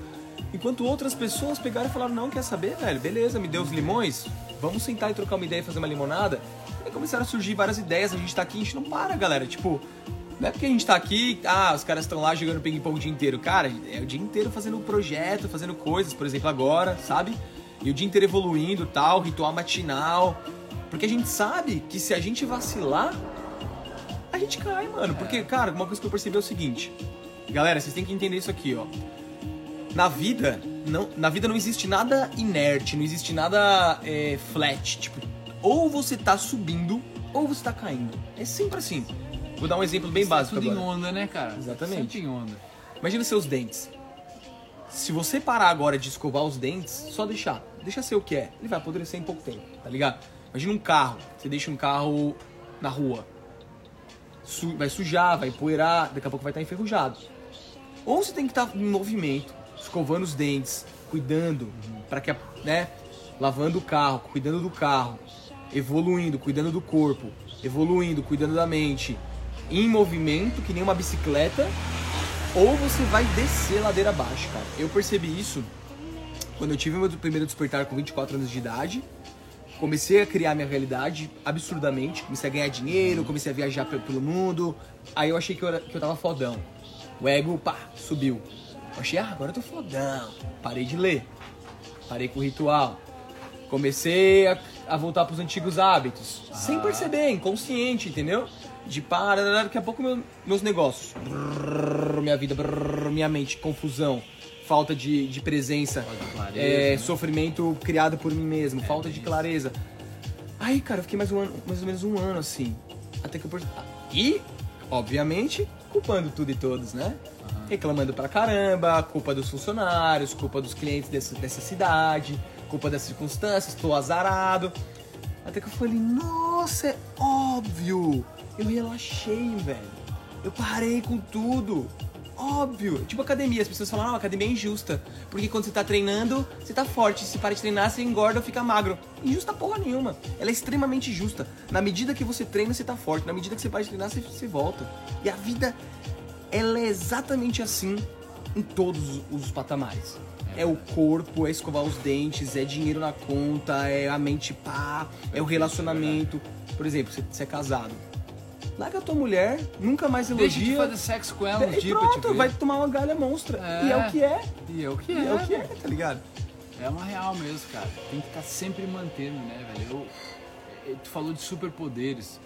Enquanto outras pessoas pegaram e falaram, não, quer saber, velho? Beleza, me deu os limões, vamos sentar e trocar uma ideia e fazer uma limonada. E começaram a surgir várias ideias, a gente tá aqui, a gente não para, galera. Tipo, não é porque a gente tá aqui, ah, os caras estão lá jogando ping-pong o dia inteiro. Cara, é o dia inteiro fazendo um projeto, fazendo coisas, por exemplo, agora, sabe? E o dia inteiro evoluindo tal, ritual matinal. Porque a gente sabe que se a gente vacilar, a gente cai, mano. Porque, cara, uma coisa que eu percebi é o seguinte. Galera, vocês têm que entender isso aqui, ó na vida, não, na vida não existe nada inerte, não existe nada é, flat. Tipo, ou você tá subindo ou você tá caindo. É sempre assim. Vou dar um exemplo bem básico tudo agora. em onda, né, cara? Exatamente. Sempre em onda. Imagina seus dentes. Se você parar agora de escovar os dentes, só deixar. Deixa ser o que é. Ele vai apodrecer em pouco tempo, tá ligado? Imagina um carro. Você deixa um carro na rua. Su vai sujar, vai empoeirar, daqui a pouco vai estar enferrujado. Ou você tem que estar em movimento, escovando os dentes, cuidando para que, né, lavando o carro, cuidando do carro, evoluindo, cuidando do corpo, evoluindo, cuidando da mente, em movimento que nem uma bicicleta, ou você vai descer ladeira abaixo, cara. Eu percebi isso quando eu tive meu primeiro despertar com 24 anos de idade. Comecei a criar minha realidade absurdamente, comecei a ganhar dinheiro, comecei a viajar pelo mundo. Aí eu achei que eu, era, que eu tava fodão. O ego, pá, subiu. Achei, ah, agora eu tô fodão. Parei de ler. Parei com o ritual. Comecei a, a voltar pros antigos hábitos. Ah. Sem perceber, inconsciente, entendeu? De para, daqui a pouco meu, meus negócios. Brrr, minha vida, brrr, minha mente, confusão. Falta de, de presença. Falta de clareza, é, né? Sofrimento criado por mim mesmo. É, falta de clareza. Aí, cara, eu fiquei mais, um ano, mais ou menos um ano assim. Até que eu. E, obviamente, culpando tudo e todos, né? reclamando pra caramba, culpa dos funcionários, culpa dos clientes desse, dessa cidade, culpa das circunstâncias, tô azarado. Até que eu falei, nossa, é óbvio! Eu relaxei, velho. Eu parei com tudo. Óbvio. Tipo academia, as pessoas falam, ah, academia é injusta. Porque quando você tá treinando, você tá forte. Se para de treinar, você engorda ou fica magro. Injusta porra nenhuma. Ela é extremamente justa. Na medida que você treina, você tá forte. Na medida que você para de treinar, você, você volta. E a vida, ela é exatamente assim em todos os patamares. É o corpo, é escovar os dentes, é dinheiro na conta, é a mente pá, é o relacionamento. Por exemplo, você é casado. Larga a tua mulher, nunca mais elogia. Deixa de fazer sexo com ela e dia pra te pronto, ver. vai tomar uma galha monstra. É. E é o que é. E é o que E é. é o que é, tá ligado? É uma real mesmo, cara. Tem que estar sempre mantendo, né, velho? Eu, eu- tu falou de superpoderes.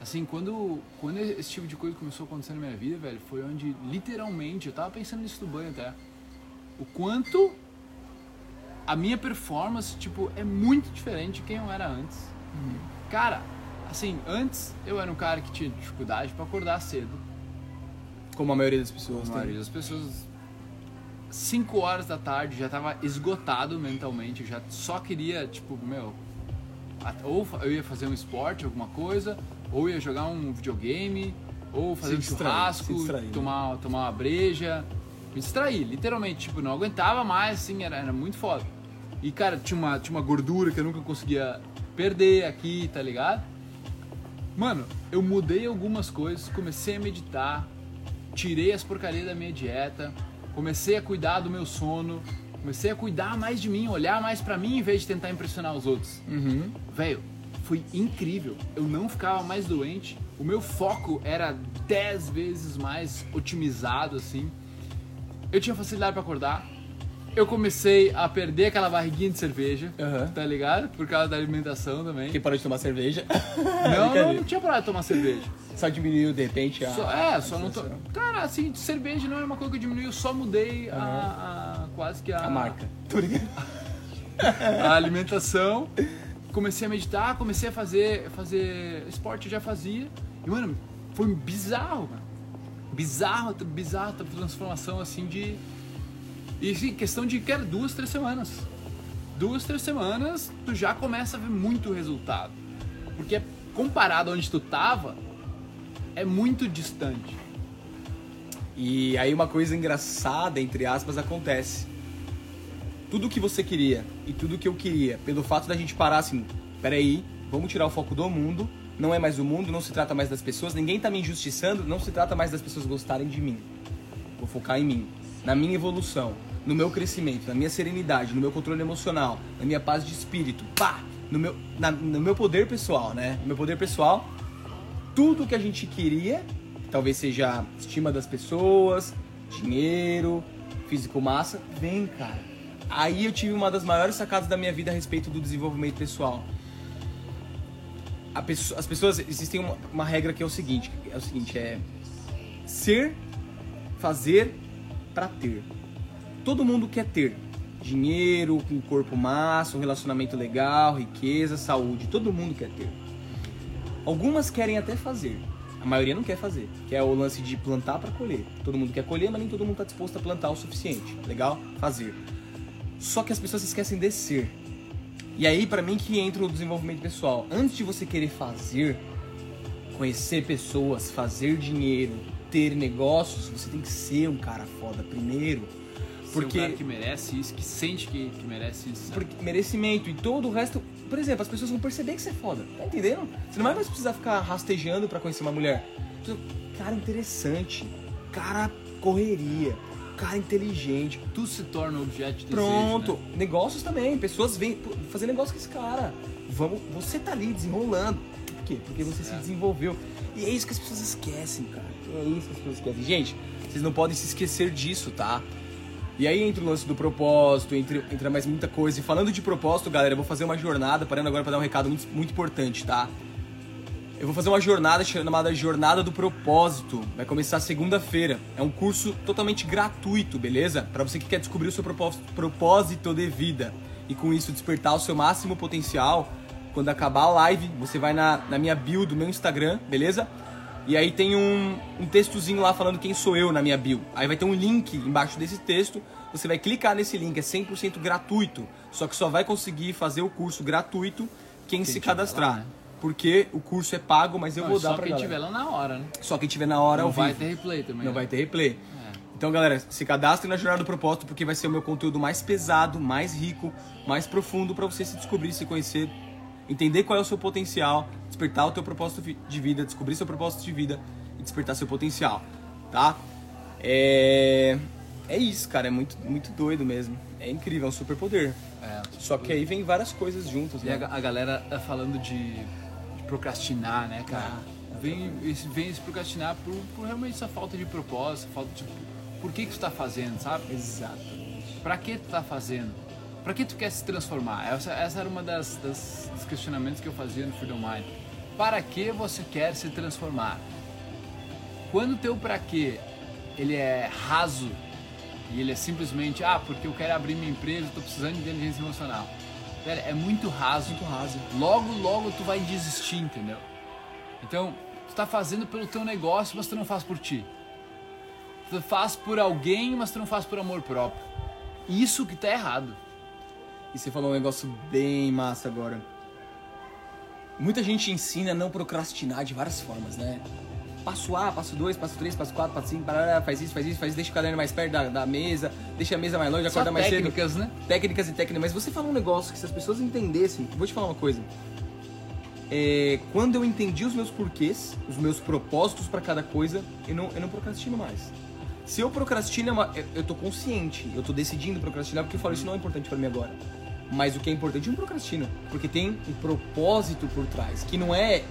Assim, quando, quando esse tipo de coisa começou a acontecer na minha vida, velho, foi onde literalmente, eu tava pensando nisso do banho até, o quanto a minha performance, tipo, é muito diferente de quem eu era antes. Cara, assim, antes eu era um cara que tinha dificuldade pra acordar cedo. Como a maioria das pessoas A tem. maioria das pessoas 5 horas da tarde já tava esgotado mentalmente, eu já só queria, tipo, meu, a- ou eu ia fazer um esporte, alguma coisa, ou ia jogar um videogame, ou fazer Se um distrair, churrasco, distrair, tomar, tomar uma breja, me distrair, literalmente, tipo, não aguentava mais, assim, era, era muito foda. E, cara, tinha uma, tinha uma gordura que eu nunca conseguia perder aqui, tá ligado? Mano, eu mudei algumas coisas, comecei a meditar, tirei as porcarias da minha dieta, comecei a cuidar do meu sono, comecei a cuidar mais de mim, olhar mais pra mim em vez de tentar impressionar os outros. Uhum. Velho, foi incrível. Eu não ficava mais doente. O meu foco era 10 vezes mais otimizado assim. Eu tinha facilidade pra acordar. Eu comecei a perder aquela barriguinha de cerveja, Aham. tá ligado? Por causa da alimentação também. Quem parou de tomar cerveja. Não, não, não tinha parado de tomar cerveja. Só diminuiu de repente a. Só- é, só não tô. Cara, assim, cerveja não é uma coisa que eu diminui, eu só mudei a, a- quase que a, A marca. Tô ligado. a alimentação. Comecei a meditar, comecei a fazer, fazer esporte, eu já fazia. E, mano, foi bizarro, mano. Bizarro, bizarro a transformação assim de. E assim, questão de que era duas, três semanas. Duas, três semanas, tu já começa a ver muito resultado. Porque comparado a onde tu tava, é muito distante. E aí uma coisa engraçada, entre aspas, acontece. Tudo que você queria e tudo que eu queria, pelo fato da gente parar assim, peraí, vamos tirar o foco do mundo, não é mais o mundo, não se trata mais das pessoas, ninguém tá me injustiçando, não se trata mais das pessoas gostarem de mim. Vou focar em mim, na minha evolução, no meu crescimento, na minha serenidade, no meu controle emocional, na minha paz de espírito, pá, no meu, na- no meu poder pessoal, né? No meu poder pessoal, tudo que a gente queria, talvez seja estima das pessoas, dinheiro, físico massa, vem, cara. Aí eu tive uma das maiores sacadas da minha vida a respeito do desenvolvimento pessoal. A pesso- as pessoas existem uma, uma regra que é o seguinte, é o seguinte, é ser, fazer pra ter. Todo mundo quer ter dinheiro, um corpo massa, um relacionamento legal, riqueza, saúde. Todo mundo quer ter. Algumas querem até fazer. A maioria não quer fazer. Que é o lance de plantar para colher. Todo mundo quer colher, mas nem todo mundo está disposto a plantar o suficiente. Legal? Fazer. Só que as pessoas esquecem de ser. E aí, para mim, que entra o desenvolvimento pessoal. Antes de você querer fazer, conhecer pessoas, fazer dinheiro, ter negócios, você tem que ser um cara foda primeiro. Porque... Porque um cara que merece isso, que sente que, que merece isso. sabe? porque merecimento e todo o resto. Por exemplo, as pessoas vão perceber que você é foda. Tá entendendo? Você não vai mais precisar ficar rastejando pra conhecer uma mulher. Cara interessante. Cara correria. Cara inteligente. Tu se torna objeto de Pronto. desejo, né? Negócios também. Pessoas vêm fazer negócio com esse cara. Vamos, você tá ali desenrolando. Por quê? Porque você se É. desenvolveu. E é isso que as pessoas esquecem, cara. É isso que as pessoas esquecem. Gente, vocês não podem se esquecer disso, tá? E aí entra o lance do propósito, entra, entra mais muita coisa. E falando de propósito, galera, eu vou fazer uma jornada, parando agora pra dar um recado muito, muito importante, tá? Eu vou fazer uma jornada chamada Jornada do Propósito. Vai começar segunda-feira. É um curso totalmente gratuito, beleza? Pra você que quer descobrir o seu propósito de vida e com isso despertar o seu máximo potencial. Quando acabar a live, você vai na, na minha bio do meu Instagram, beleza? E aí tem um, um textozinho lá falando quem sou eu na minha bio. Aí vai ter um link embaixo desse texto. Você vai clicar nesse link, é 100% gratuito. Só que só vai conseguir fazer o curso gratuito quem, se tiver cadastrar. lá, né? Porque o curso é pago, mas eu Não, vou só dar pra quem galera. tiver lá na hora, né? Só quem tiver na hora Não vai vivo. ter replay também. Não né? vai ter replay. É. Então, galera, se cadastre na Jornada do Propósito porque vai ser o meu conteúdo mais pesado, mais rico, mais profundo para você se descobrir, se conhecer, entender qual é o seu potencial, despertar o teu propósito de vida, descobrir seu propósito de vida e despertar seu potencial, tá? É é isso, cara, é muito muito doido mesmo. É incrível, é um superpoder. É, Só que aí vem várias coisas juntas, E né? a, a galera tá falando de, de procrastinar, né, cara? Vem, esse, vem esse procrastinar por, por realmente essa falta de propósito, falta de. Por que, que tu tá fazendo, sabe? Exatamente. Pra que tu tá fazendo? Pra que tu quer se transformar? Essa, essa era uma das, das dos questionamentos que eu fazia no Freedom Mind. Para que você quer se transformar? Quando o teu pra quê ele é raso e ele é simplesmente, ah, porque eu quero abrir minha empresa, eu tô precisando de inteligência emocional. Velho, é muito raso. Muito raso. Logo, logo tu vai desistir, entendeu? Então, tu tá fazendo pelo teu negócio, mas tu não faz por ti. Tu faz por alguém, mas tu não faz por amor próprio. Isso que tá errado. E você falou um negócio bem massa agora. Muita gente ensina a não procrastinar de várias formas, né? Passo A, passo 2, passo 3, passo 4, passo 5, parará, faz isso, faz isso, faz isso, deixa o caderno mais perto da, da mesa, deixa a mesa mais longe, Só acorda mais cedo. técnicas, né? Técnicas e técnicas. Mas você falou um negócio que se as pessoas entendessem, vou te falar uma coisa. É, quando eu entendi os meus porquês, os meus propósitos pra cada coisa, eu não, eu não procrastino mais. Se eu procrastino, é eu, tô consciente, eu tô decidindo procrastinar porque eu falo isso não é importante pra mim agora. Mas o que é importante eu não procrastino, porque tem um propósito por trás, que não é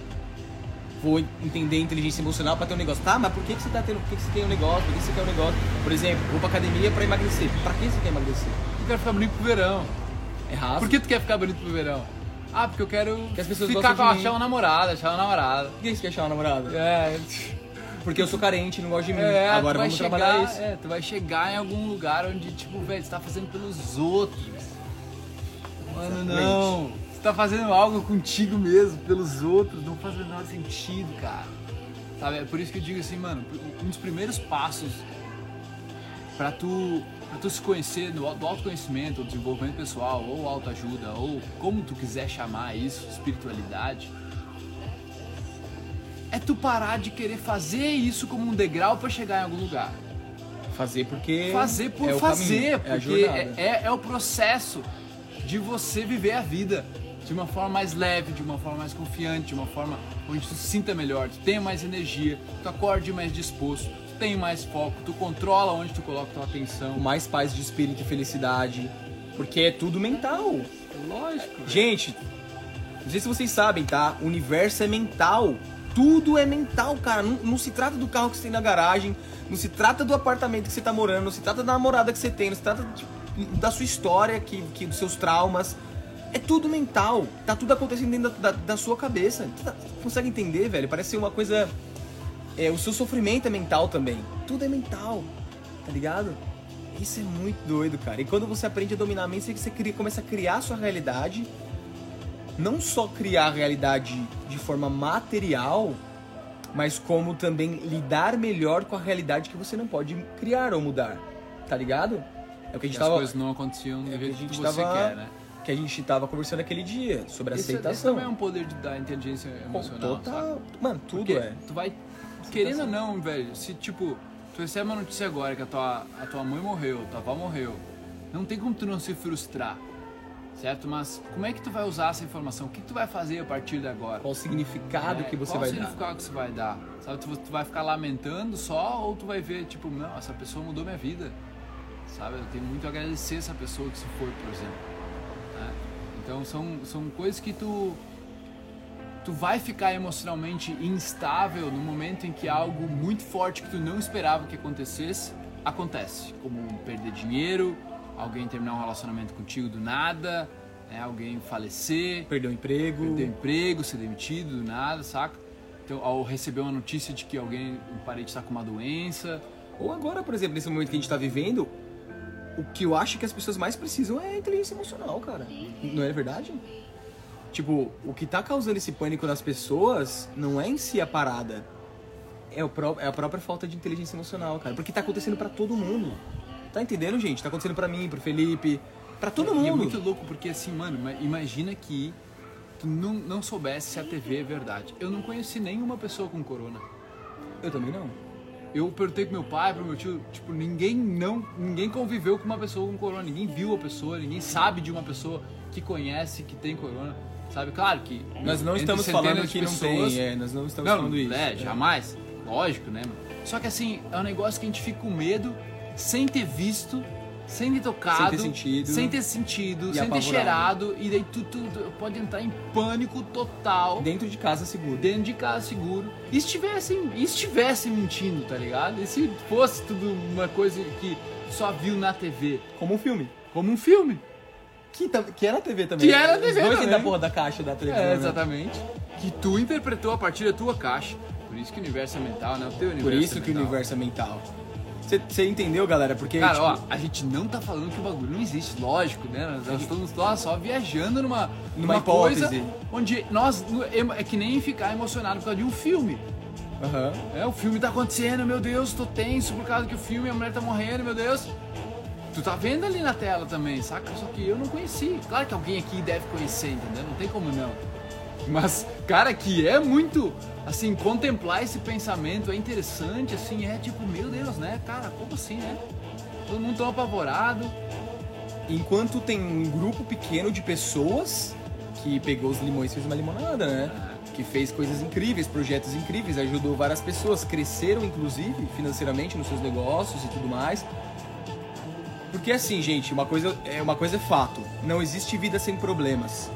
vou entender inteligência emocional pra ter um negócio. Tá, mas por que, que você tá tendo, por que, que você tem um negócio, por que você quer um negócio? Por exemplo, vou pra academia pra emagrecer. Pra que você quer emagrecer? Eu quero ficar bonito pro verão. É raso. Por que tu quer ficar bonito pro verão? Ah, porque eu quero Porque as pessoas ficar com achar uma namorada, achar uma namorada. Por que você quer achar uma namorada? É, Porque eu sou carente, não gosto de mim. é Agora vamos chegar, trabalhar isso. É, tu vai chegar em algum lugar onde, tipo, velho, você tá fazendo pelos outros. Mano, Exatamente. não. Você tá fazendo algo contigo mesmo, pelos outros, não faz o menor sentido, cara. Sabe, é por isso que eu digo assim, mano, um dos primeiros passos pra tu, pra tu se conhecer do, do autoconhecimento, ou desenvolvimento pessoal, ou autoajuda, ou como tu quiser chamar isso, espiritualidade, é tu parar de querer fazer isso como um degrau pra chegar em algum lugar. Fazer porque. Fazer por é o fazer, é porque é, é, é o processo de você viver a vida de uma forma mais leve, de uma forma mais confiante, de uma forma onde tu se sinta melhor, tu tenha mais energia, tu acorde mais disposto, tu tem mais foco, tu controla onde tu coloca tua atenção. Mais paz de espírito e felicidade. Porque é tudo mental. Lógico. Gente, não sei se vocês sabem, tá? O universo é mental. Tudo é mental, cara. Não, não se trata do carro que você tem na garagem, não se trata do apartamento que você tá morando, não se trata da namorada que você tem, não se trata de- da sua história, que, que, dos seus traumas. É tudo mental. Tá tudo acontecendo dentro da, da- da sua cabeça. Tu tá- consegue entender, velho? Parece ser uma coisa. É, o seu sofrimento é mental também. Tudo é mental, tá ligado? Isso é muito doido, cara. E quando você aprende a dominar a mente, você, você cria- começa a criar a sua realidade. Não só criar a realidade de forma material, mas como também lidar melhor com a realidade que você não pode criar ou mudar. Tá ligado? É o que a gente as tava, coisas não aconteciam do é o que jeito que gente você tava- quer, né? que a gente tava conversando aquele dia sobre Esse, esse aceitação. também é um poder de, da inteligência emocional, sabe? Total. Mano, tudo Porque é. Tu vai. Querendo ou não, velho, se tipo, tu recebe uma notícia agora que a tua, a tua mãe morreu, tua avó morreu, não tem como tu não se frustrar. Certo? Mas como é que tu vai usar essa informação? O que tu vai fazer a partir de agora? Qual o significado É, que você qual vai o dar? significado que você vai dar? Sabe, tu, tu vai ficar lamentando só ou tu vai ver, tipo, não, essa pessoa mudou minha vida. Sabe? Eu tenho muito a agradecer essa pessoa que se foi, por exemplo. né? Então são, são coisas que tu tu vai ficar emocionalmente instável no momento em que algo muito forte que tu não esperava que acontecesse acontece, como perder dinheiro, alguém terminar um relacionamento contigo do nada, né, alguém falecer, Perdeu o emprego. perder o emprego, ser demitido do nada, saca? Então, ao receber uma notícia de que alguém, um parente está com uma doença, Ou agora, por exemplo, nesse momento que a gente tá vivendo, o que eu acho que as pessoas mais precisam é inteligência emocional, cara. Não é verdade? Tipo, o que tá causando esse pânico nas pessoas não é em si a parada. É, o pró- é a própria falta de inteligência emocional, cara. Porque tá acontecendo pra todo mundo. Tá entendendo, gente? Tá acontecendo pra mim, pro Felipe, pra todo mundo. E é muito louco porque assim, mano, ima- imagina que tu não, não soubesse se a TV é verdade. Eu não conheci nenhuma pessoa com corona. Eu também não. Eu perguntei pro meu pai, pro meu tio, tipo, ninguém não, ninguém conviveu com uma pessoa com corona, ninguém viu a pessoa, ninguém sabe de uma pessoa que conhece que tem corona, sabe? Claro que Nós não estamos falando que não pessoas- tem, é, nós não estamos não, falando isso. É, jamais. Lógico, né? mano? Só que assim, é um negócio que a gente fica com medo sem ter visto, sem ter tocado, Sem ter sentido. sem ter sentido, E sem ter cheirado, e daí tu, tu, tu pode entrar em pânico total Dentro de casa seguro. dentro de casa seguro. E se estivesse, e se estivesse mentindo, tá ligado? E se fosse tudo uma coisa que só viu na TV, Como um filme. como um filme. Que, que era TV também. Que era Os TV dois também. da porra da caixa da televisão. É, né? exatamente. Que tu interpretou a partir da tua caixa. Por isso que o universo é mental, né? O teu universo Por isso é que o universo é mental. Você entendeu, galera? Porque. Cara, tipo, ó, a gente não tá falando que o bagulho não existe, lógico, né? Nós estamos lá só viajando numa, Numa hipótese. coisa onde nós. É que nem ficar emocionado por causa de um filme. aham. É, o filme tá acontecendo, meu Deus, tô tenso por causa que o filme, a mulher tá morrendo, meu Deus. Tu tá vendo ali na tela também, saca? Só que eu não conheci. Claro que alguém aqui deve conhecer, entendeu? Não tem como não. Mas, cara, que é muito, assim, contemplar esse pensamento é interessante, assim, é tipo, meu Deus, né? Cara, como assim, né? Todo mundo tão apavorado. Enquanto tem um grupo pequeno de pessoas que pegou os limões e fez uma limonada, né? Que fez coisas incríveis, projetos incríveis, ajudou várias pessoas, cresceram inclusive financeiramente nos seus negócios e tudo mais. Porque assim, gente, uma coisa é uma coisa é fato, não existe vida sem problemas.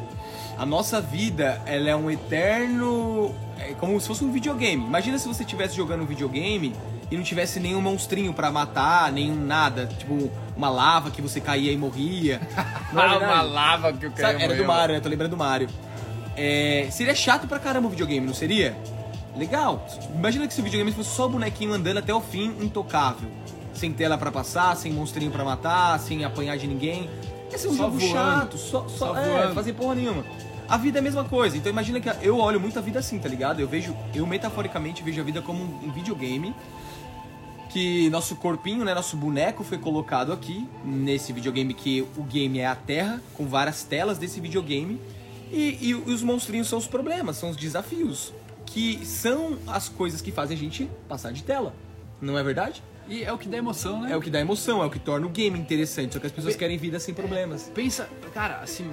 A nossa vida, ela é um eterno, é como se fosse um videogame. Imagina se você estivesse jogando um videogame e não tivesse nenhum monstrinho pra matar, nenhum nada, tipo uma lava que você caía e morria. Não é verdade? lava que eu Sabe, era do Mario, né? Tô lembrando do Mario. É, seria chato pra caramba o videogame, não seria? Legal. Imagina que se o videogame fosse só o bonequinho andando até o fim, intocável. Sem tela pra passar, sem monstrinho pra matar, sem apanhar de ninguém. Ia ser um Só jogo voando. chato, só, só, Só é, fazer porra nenhuma. A vida é a mesma coisa. Então imagina que eu olho muito a vida assim, tá ligado? Eu vejo, eu metaforicamente vejo a vida como um, um videogame que nosso corpinho, né, nosso boneco foi colocado aqui nesse videogame que o game é a Terra, com várias telas desse videogame. E, e os monstrinhos são os problemas, são os desafios, que são as coisas que fazem a gente passar de tela. Não é verdade? E é o que dá emoção, né? É o que dá emoção, é o que torna o game interessante, só que as pessoas querem vida sem problemas. Pensa, cara, assim,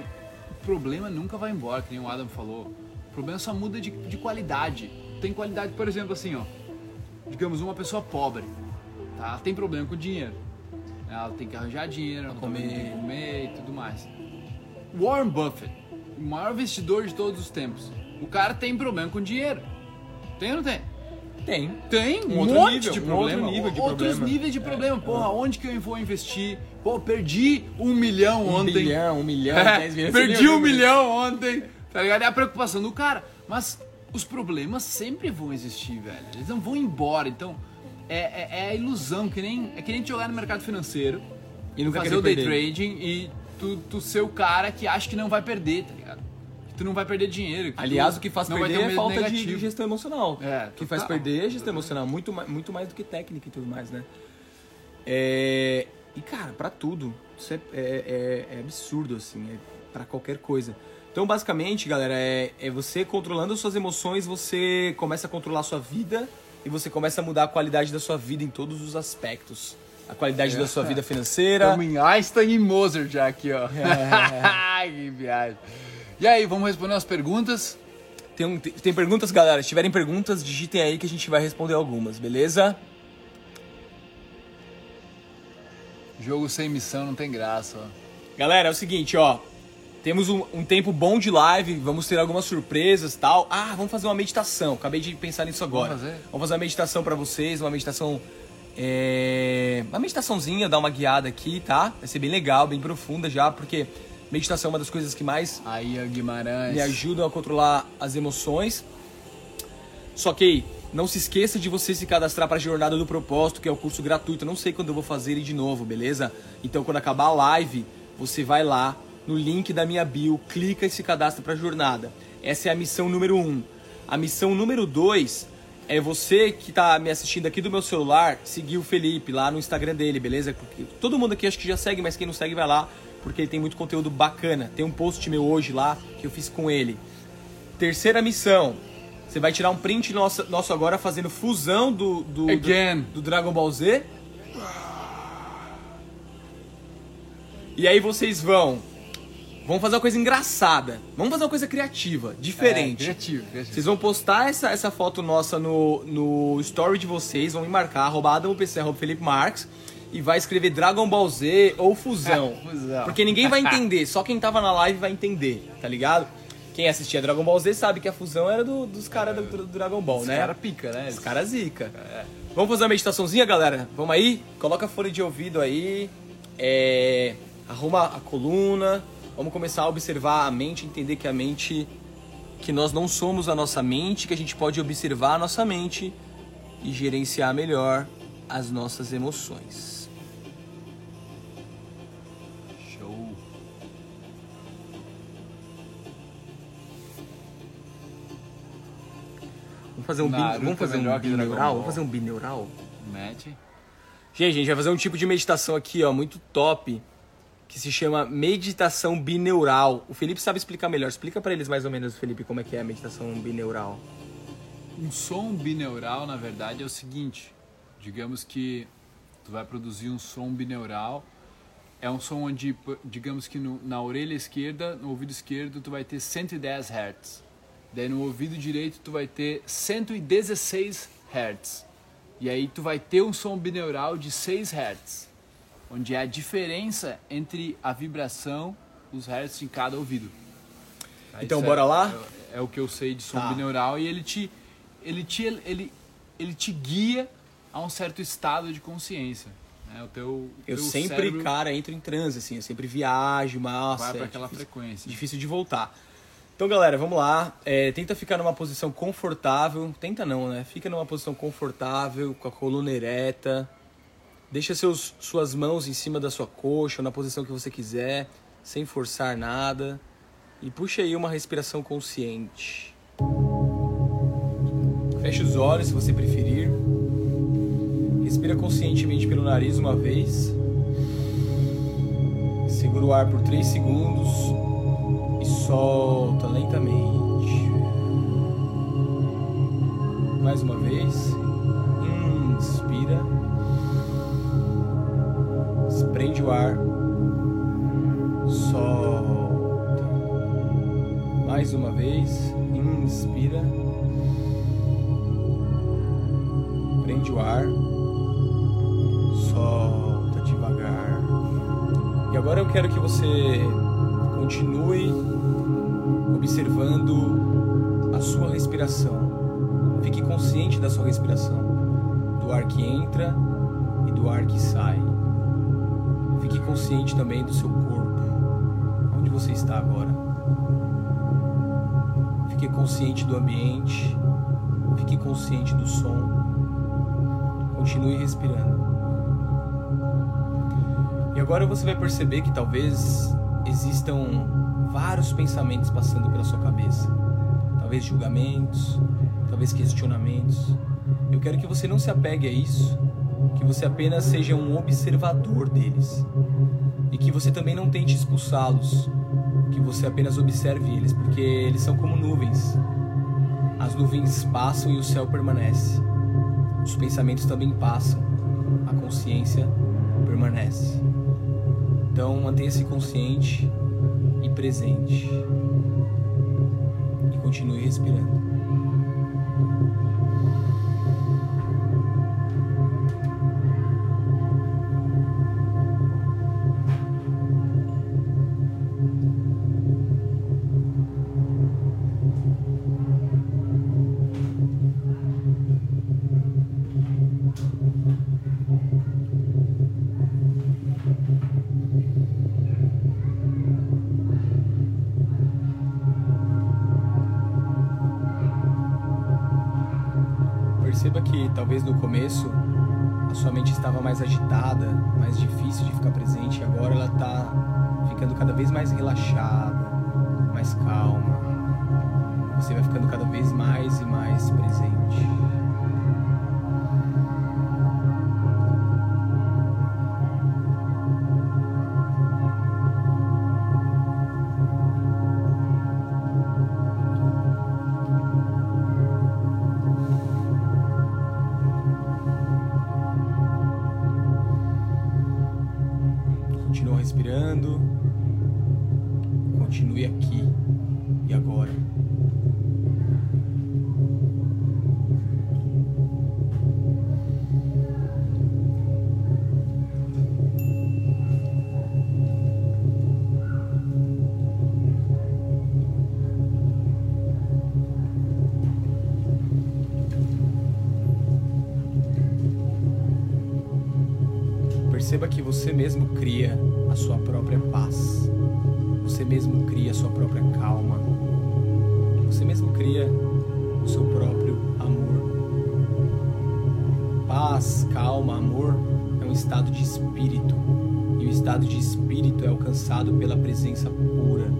o problema nunca vai embora, que nem o Adam falou. O problema só muda de, de qualidade. Tem qualidade, por exemplo, assim, ó. Digamos, uma pessoa pobre, tá? Ela tem problema com dinheiro. Ela tem que arranjar dinheiro, ela comer. tem que comer e tudo mais. Warren Buffett, o maior investidor de todos os tempos. O cara tem problema com dinheiro. Tem ou não tem? Tem. Tem Um um outro monte nível, de problema. outro nível de Outros problema. níveis de problema. Porra, onde que eu vou investir? Pô, perdi um milhão Um ontem. milhão, um milhão, É, dez milhões. perdi um milhão ontem. Tá ligado? É a preocupação do cara. Mas os problemas sempre vão existir, velho. Eles não vão embora. Então, é, é, é a ilusão. Que nem, é que nem te jogar no mercado financeiro, E nunca fazer o day perder. trading e tu, tu ser o cara que acha que não vai perder, tá ligado? Tu não vai perder dinheiro. Aliás, o que faz não vai perder ter um é falta de, negativo. de gestão emocional. É, o que faz total. perder é gestão emocional, muito, ma- muito mais do que técnica e tudo mais, né? É, E, cara, pra tudo. Isso é, é- é- é absurdo, assim, é pra qualquer coisa. Então, basicamente, galera, é, é você controlando as suas emoções, você começa a controlar a sua vida e você começa a mudar a qualidade da sua vida em todos os aspectos. A qualidade É. da sua vida financeira. Estamos em Einstein e Mozart já aqui, ó. É. que viagem. E aí, vamos responder umas perguntas? Tem, tem- perguntas, galera? Se tiverem perguntas, digitem aí que a gente vai responder algumas, beleza? Jogo sem missão não tem graça, ó. Galera, é o seguinte, ó. Temos um, um tempo bom de live, vamos ter algumas surpresas tal. Ah, vamos fazer uma meditação. Acabei de pensar nisso agora. Vamos fazer? Vamos fazer uma meditação pra vocês, uma meditação. É... Uma meditaçãozinha, dar uma guiada aqui, tá? Vai ser bem legal, bem profunda já, porque meditação é uma das coisas que mais Aí, Guimarães. me ajudam a controlar as emoções. Só que não se esqueça de você se cadastrar para a Jornada do Propósito, que é o curso gratuito. Eu não sei quando eu vou fazer ele de novo, beleza? Então, quando acabar a live, você vai lá no link da minha bio, clica e se cadastra para a jornada. Essa é a missão número um. A missão número dois é você que tá me assistindo aqui do meu celular, seguir o Felipe lá no Instagram dele, beleza? Porque todo mundo aqui acho que já segue, mas quem não segue vai lá, porque ele tem muito conteúdo bacana. Tem um post meu hoje lá que eu fiz com ele. Terceira missão. Você vai tirar um print nosso, nosso agora fazendo fusão do, do, do, Again. do Dragon Ball Z. E aí vocês vão. Vão fazer uma coisa engraçada. Vamos fazer uma coisa criativa, É, diferente. criativo, criativo. Vocês vão postar essa, essa foto nossa no, no story de vocês, vão me marcar, arroba Felipe Marques, e vai escrever Dragon Ball Z ou Fusão. Fusão. Porque ninguém vai entender, só quem tava na live vai entender, tá ligado? Quem assistia Dragon Ball Z sabe que a fusão era do- dos caras do, do Dragon Ball, Os né? cara pica, né? Os caras zica. Vamos fazer uma meditaçãozinha, galera? Vamos aí? Coloca fone de ouvido aí. É, Arruma a coluna. Vamos começar a observar a mente, entender que a mente. Que nós não somos a nossa mente, que a gente pode observar a nossa mente e gerenciar melhor as nossas emoções. Vamos fazer um, bin, Naruto vamos fazer um bineural? Ball. Vamos fazer um bineural? Match. Gente, a gente vai fazer um tipo de meditação aqui, ó, muito top, que se chama meditação bineural. O Felipe sabe explicar melhor. Explica pra eles mais ou menos, Felipe, como é que é a meditação bineural. Um som bineural, na verdade, é o seguinte. Digamos que tu vai produzir um som bineural. É um som onde, digamos que no- na orelha esquerda, no ouvido esquerdo, tu vai ter 110 Hz. Daí no ouvido direito tu vai ter 116 Hz. E aí tu vai ter um som bineural de 6 Hz. Onde é a diferença entre a vibração, os Hz em cada ouvido. Tá? Então, bora é- lá? É, é o que eu sei de som Tá. bineural e ele te, ele te, ele, ele te guia a um certo estado de consciência. Né? O teu, Eu teu sempre, cara, entro em transe, assim, eu sempre viajo, nossa. vai para é aquela difícil, frequência. difícil de voltar. Então, galera, vamos lá. É, tenta ficar numa posição confortável. Tenta não, né? Fica numa posição confortável, com a coluna ereta. Deixa seus, suas mãos em cima da sua coxa, ou na posição que você quiser, sem forçar nada. E puxa aí uma respiração consciente. Feche os olhos se você preferir. Respira conscientemente pelo nariz uma vez. Segura o ar por 3 segundos e solta lentamente. Mais uma vez. Inspira. Prende o ar. Solta. Mais uma vez. Inspira. Prende o ar. Solta devagar. E agora eu quero que você continue observando a sua respiração. Fique consciente da sua respiração, do ar que entra e do ar que sai. Fique consciente também do seu corpo, onde você está agora. Fique consciente do ambiente, fique consciente do som. Continue respirando. E agora você vai perceber que talvez existam vários pensamentos passando pela sua cabeça. Talvez julgamentos, talvez questionamentos. Eu quero que você não se apegue a isso, que você apenas seja um observador deles. E que você também não tente expulsá-los, que você apenas observe eles, porque eles são como nuvens. As nuvens passam e o céu permanece. Os pensamentos também passam, a consciência permanece. Então mantenha-se consciente e presente. E continue respirando. ficando cada vez mais relaxada, mais calma. Você vai ficando cada vez mais e mais presente. Continua respirando continue aqui. Estado de espírito é alcançado pela presença pura.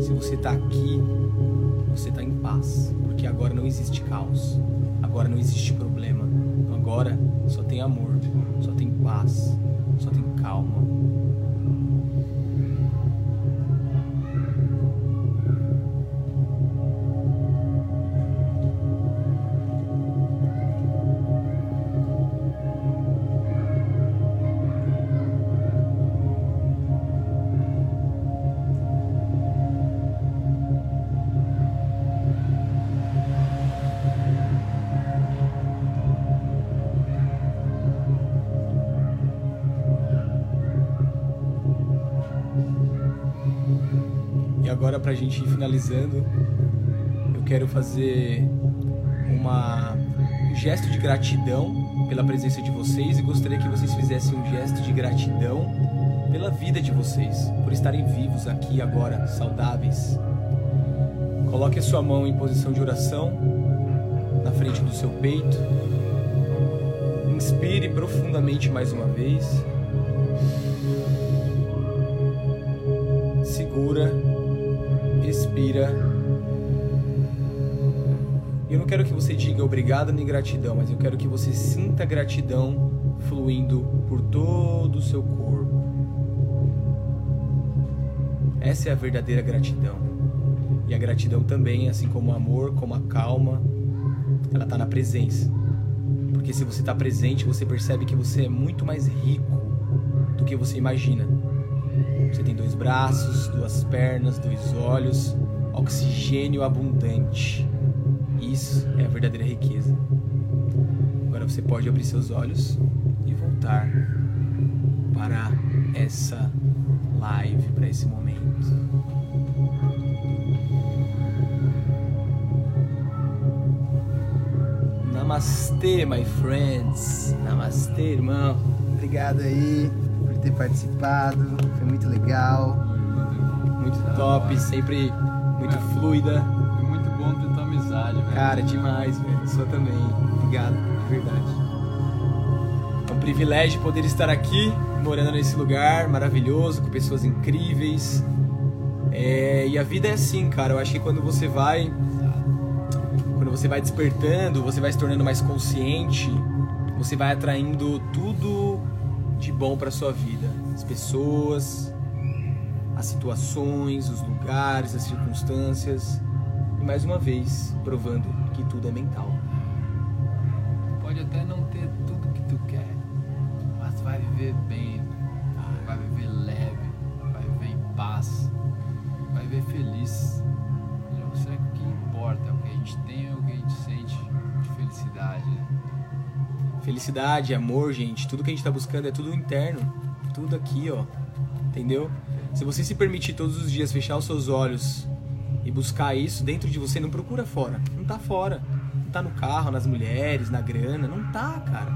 Se você está aqui, você está em paz, porque agora não existe caos, agora não existe problema, agora só tem amor, só tem paz, só tem calma. Gente ir finalizando, eu quero fazer uma um gesto de gratidão pela presença de vocês e gostaria que vocês fizessem um gesto de gratidão pela vida de vocês, por estarem vivos aqui agora, saudáveis. Coloque a sua mão em posição de oração na frente do seu peito. Inspire profundamente mais uma vez. Segura, expira. Eu não quero que você diga obrigado nem gratidão, mas eu quero que você sinta gratidão fluindo por todo o seu corpo. Essa é a verdadeira gratidão. E a gratidão também, assim como o amor, como a calma, ela está na presença. Porque se você está presente, você percebe que você é muito mais rico do que você imagina. Você tem dois braços, duas pernas, dois olhos, oxigênio abundante. Isso é a verdadeira riqueza. Agora você pode abrir seus olhos e voltar para essa live, para esse momento. Namastê, my friends. Namastê, irmão. Obrigado aí ter participado, foi muito legal. Muito top, sempre muito fluida. Foi muito bom ter tua amizade, velho. Cara, demais, velho. Sua também. Obrigado, de verdade. É um privilégio poder estar aqui, morando nesse lugar maravilhoso, com pessoas incríveis. É, e a vida é assim, cara. Eu acho que quando você vai. Quando você vai despertando, você vai se tornando mais consciente, você vai atraindo tudo de bom para sua vida. As pessoas, as situações, os lugares, as circunstâncias. E mais uma vez, provando que tudo é mental. Pode até não ter tudo que tu quer, mas vai viver bem, vai viver leve, vai viver em paz, vai viver feliz. Será que o que importa é o que a gente tem ou o que a gente sente de felicidade? Felicidade, amor, gente, tudo que a gente tá buscando é tudo interno. Tudo aqui, ó. Entendeu? Se você se permitir todos os dias fechar os seus olhos e buscar isso dentro de você, não procura fora. Não tá fora. Não tá no carro, nas mulheres, na grana. Não tá, cara.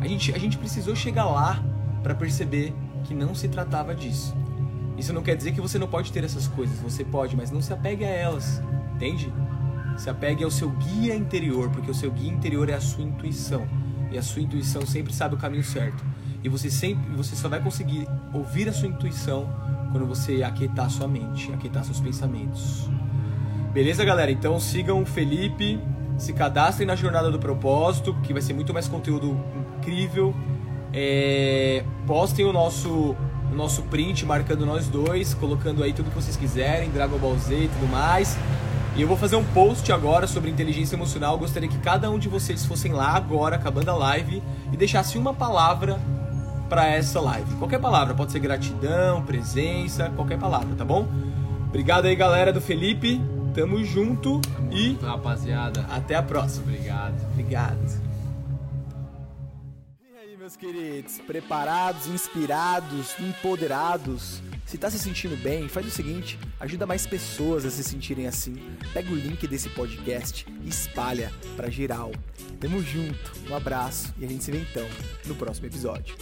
A gente, a gente precisou chegar lá pra perceber que não se tratava disso. Isso não quer dizer que você não pode ter essas coisas. Você pode, mas não se apegue a elas. Entende? Se apegue ao seu guia interior, porque o seu guia interior é a sua intuição. E a sua intuição sempre sabe o caminho certo. E você sempre, você só vai conseguir ouvir a sua intuição quando você aquietar sua mente, aquietar seus pensamentos. Beleza, galera? Então sigam o Felipe, se cadastrem na Jornada do Propósito, que vai ser muito mais conteúdo incrível. É, postem o nosso, o nosso print marcando nós dois, colocando aí tudo que vocês quiserem, Dragon Ball Z e tudo mais. E eu vou fazer um post agora sobre inteligência emocional. Gostaria que cada um de vocês fossem lá agora, acabando a live, e deixassem uma palavra para essa live. Qualquer palavra, pode ser gratidão, presença, qualquer palavra, tá bom? Obrigado aí, galera do Felipe. Tamo junto e Junto, rapaziada. até a próxima. Obrigado. Obrigado. E aí, meus queridos, preparados, inspirados, empoderados? Se tá se sentindo bem, faz o seguinte, ajuda mais pessoas a se sentirem assim. Pega o link desse podcast e espalha pra geral. Tamo junto, um abraço e a gente se vê então no próximo episódio.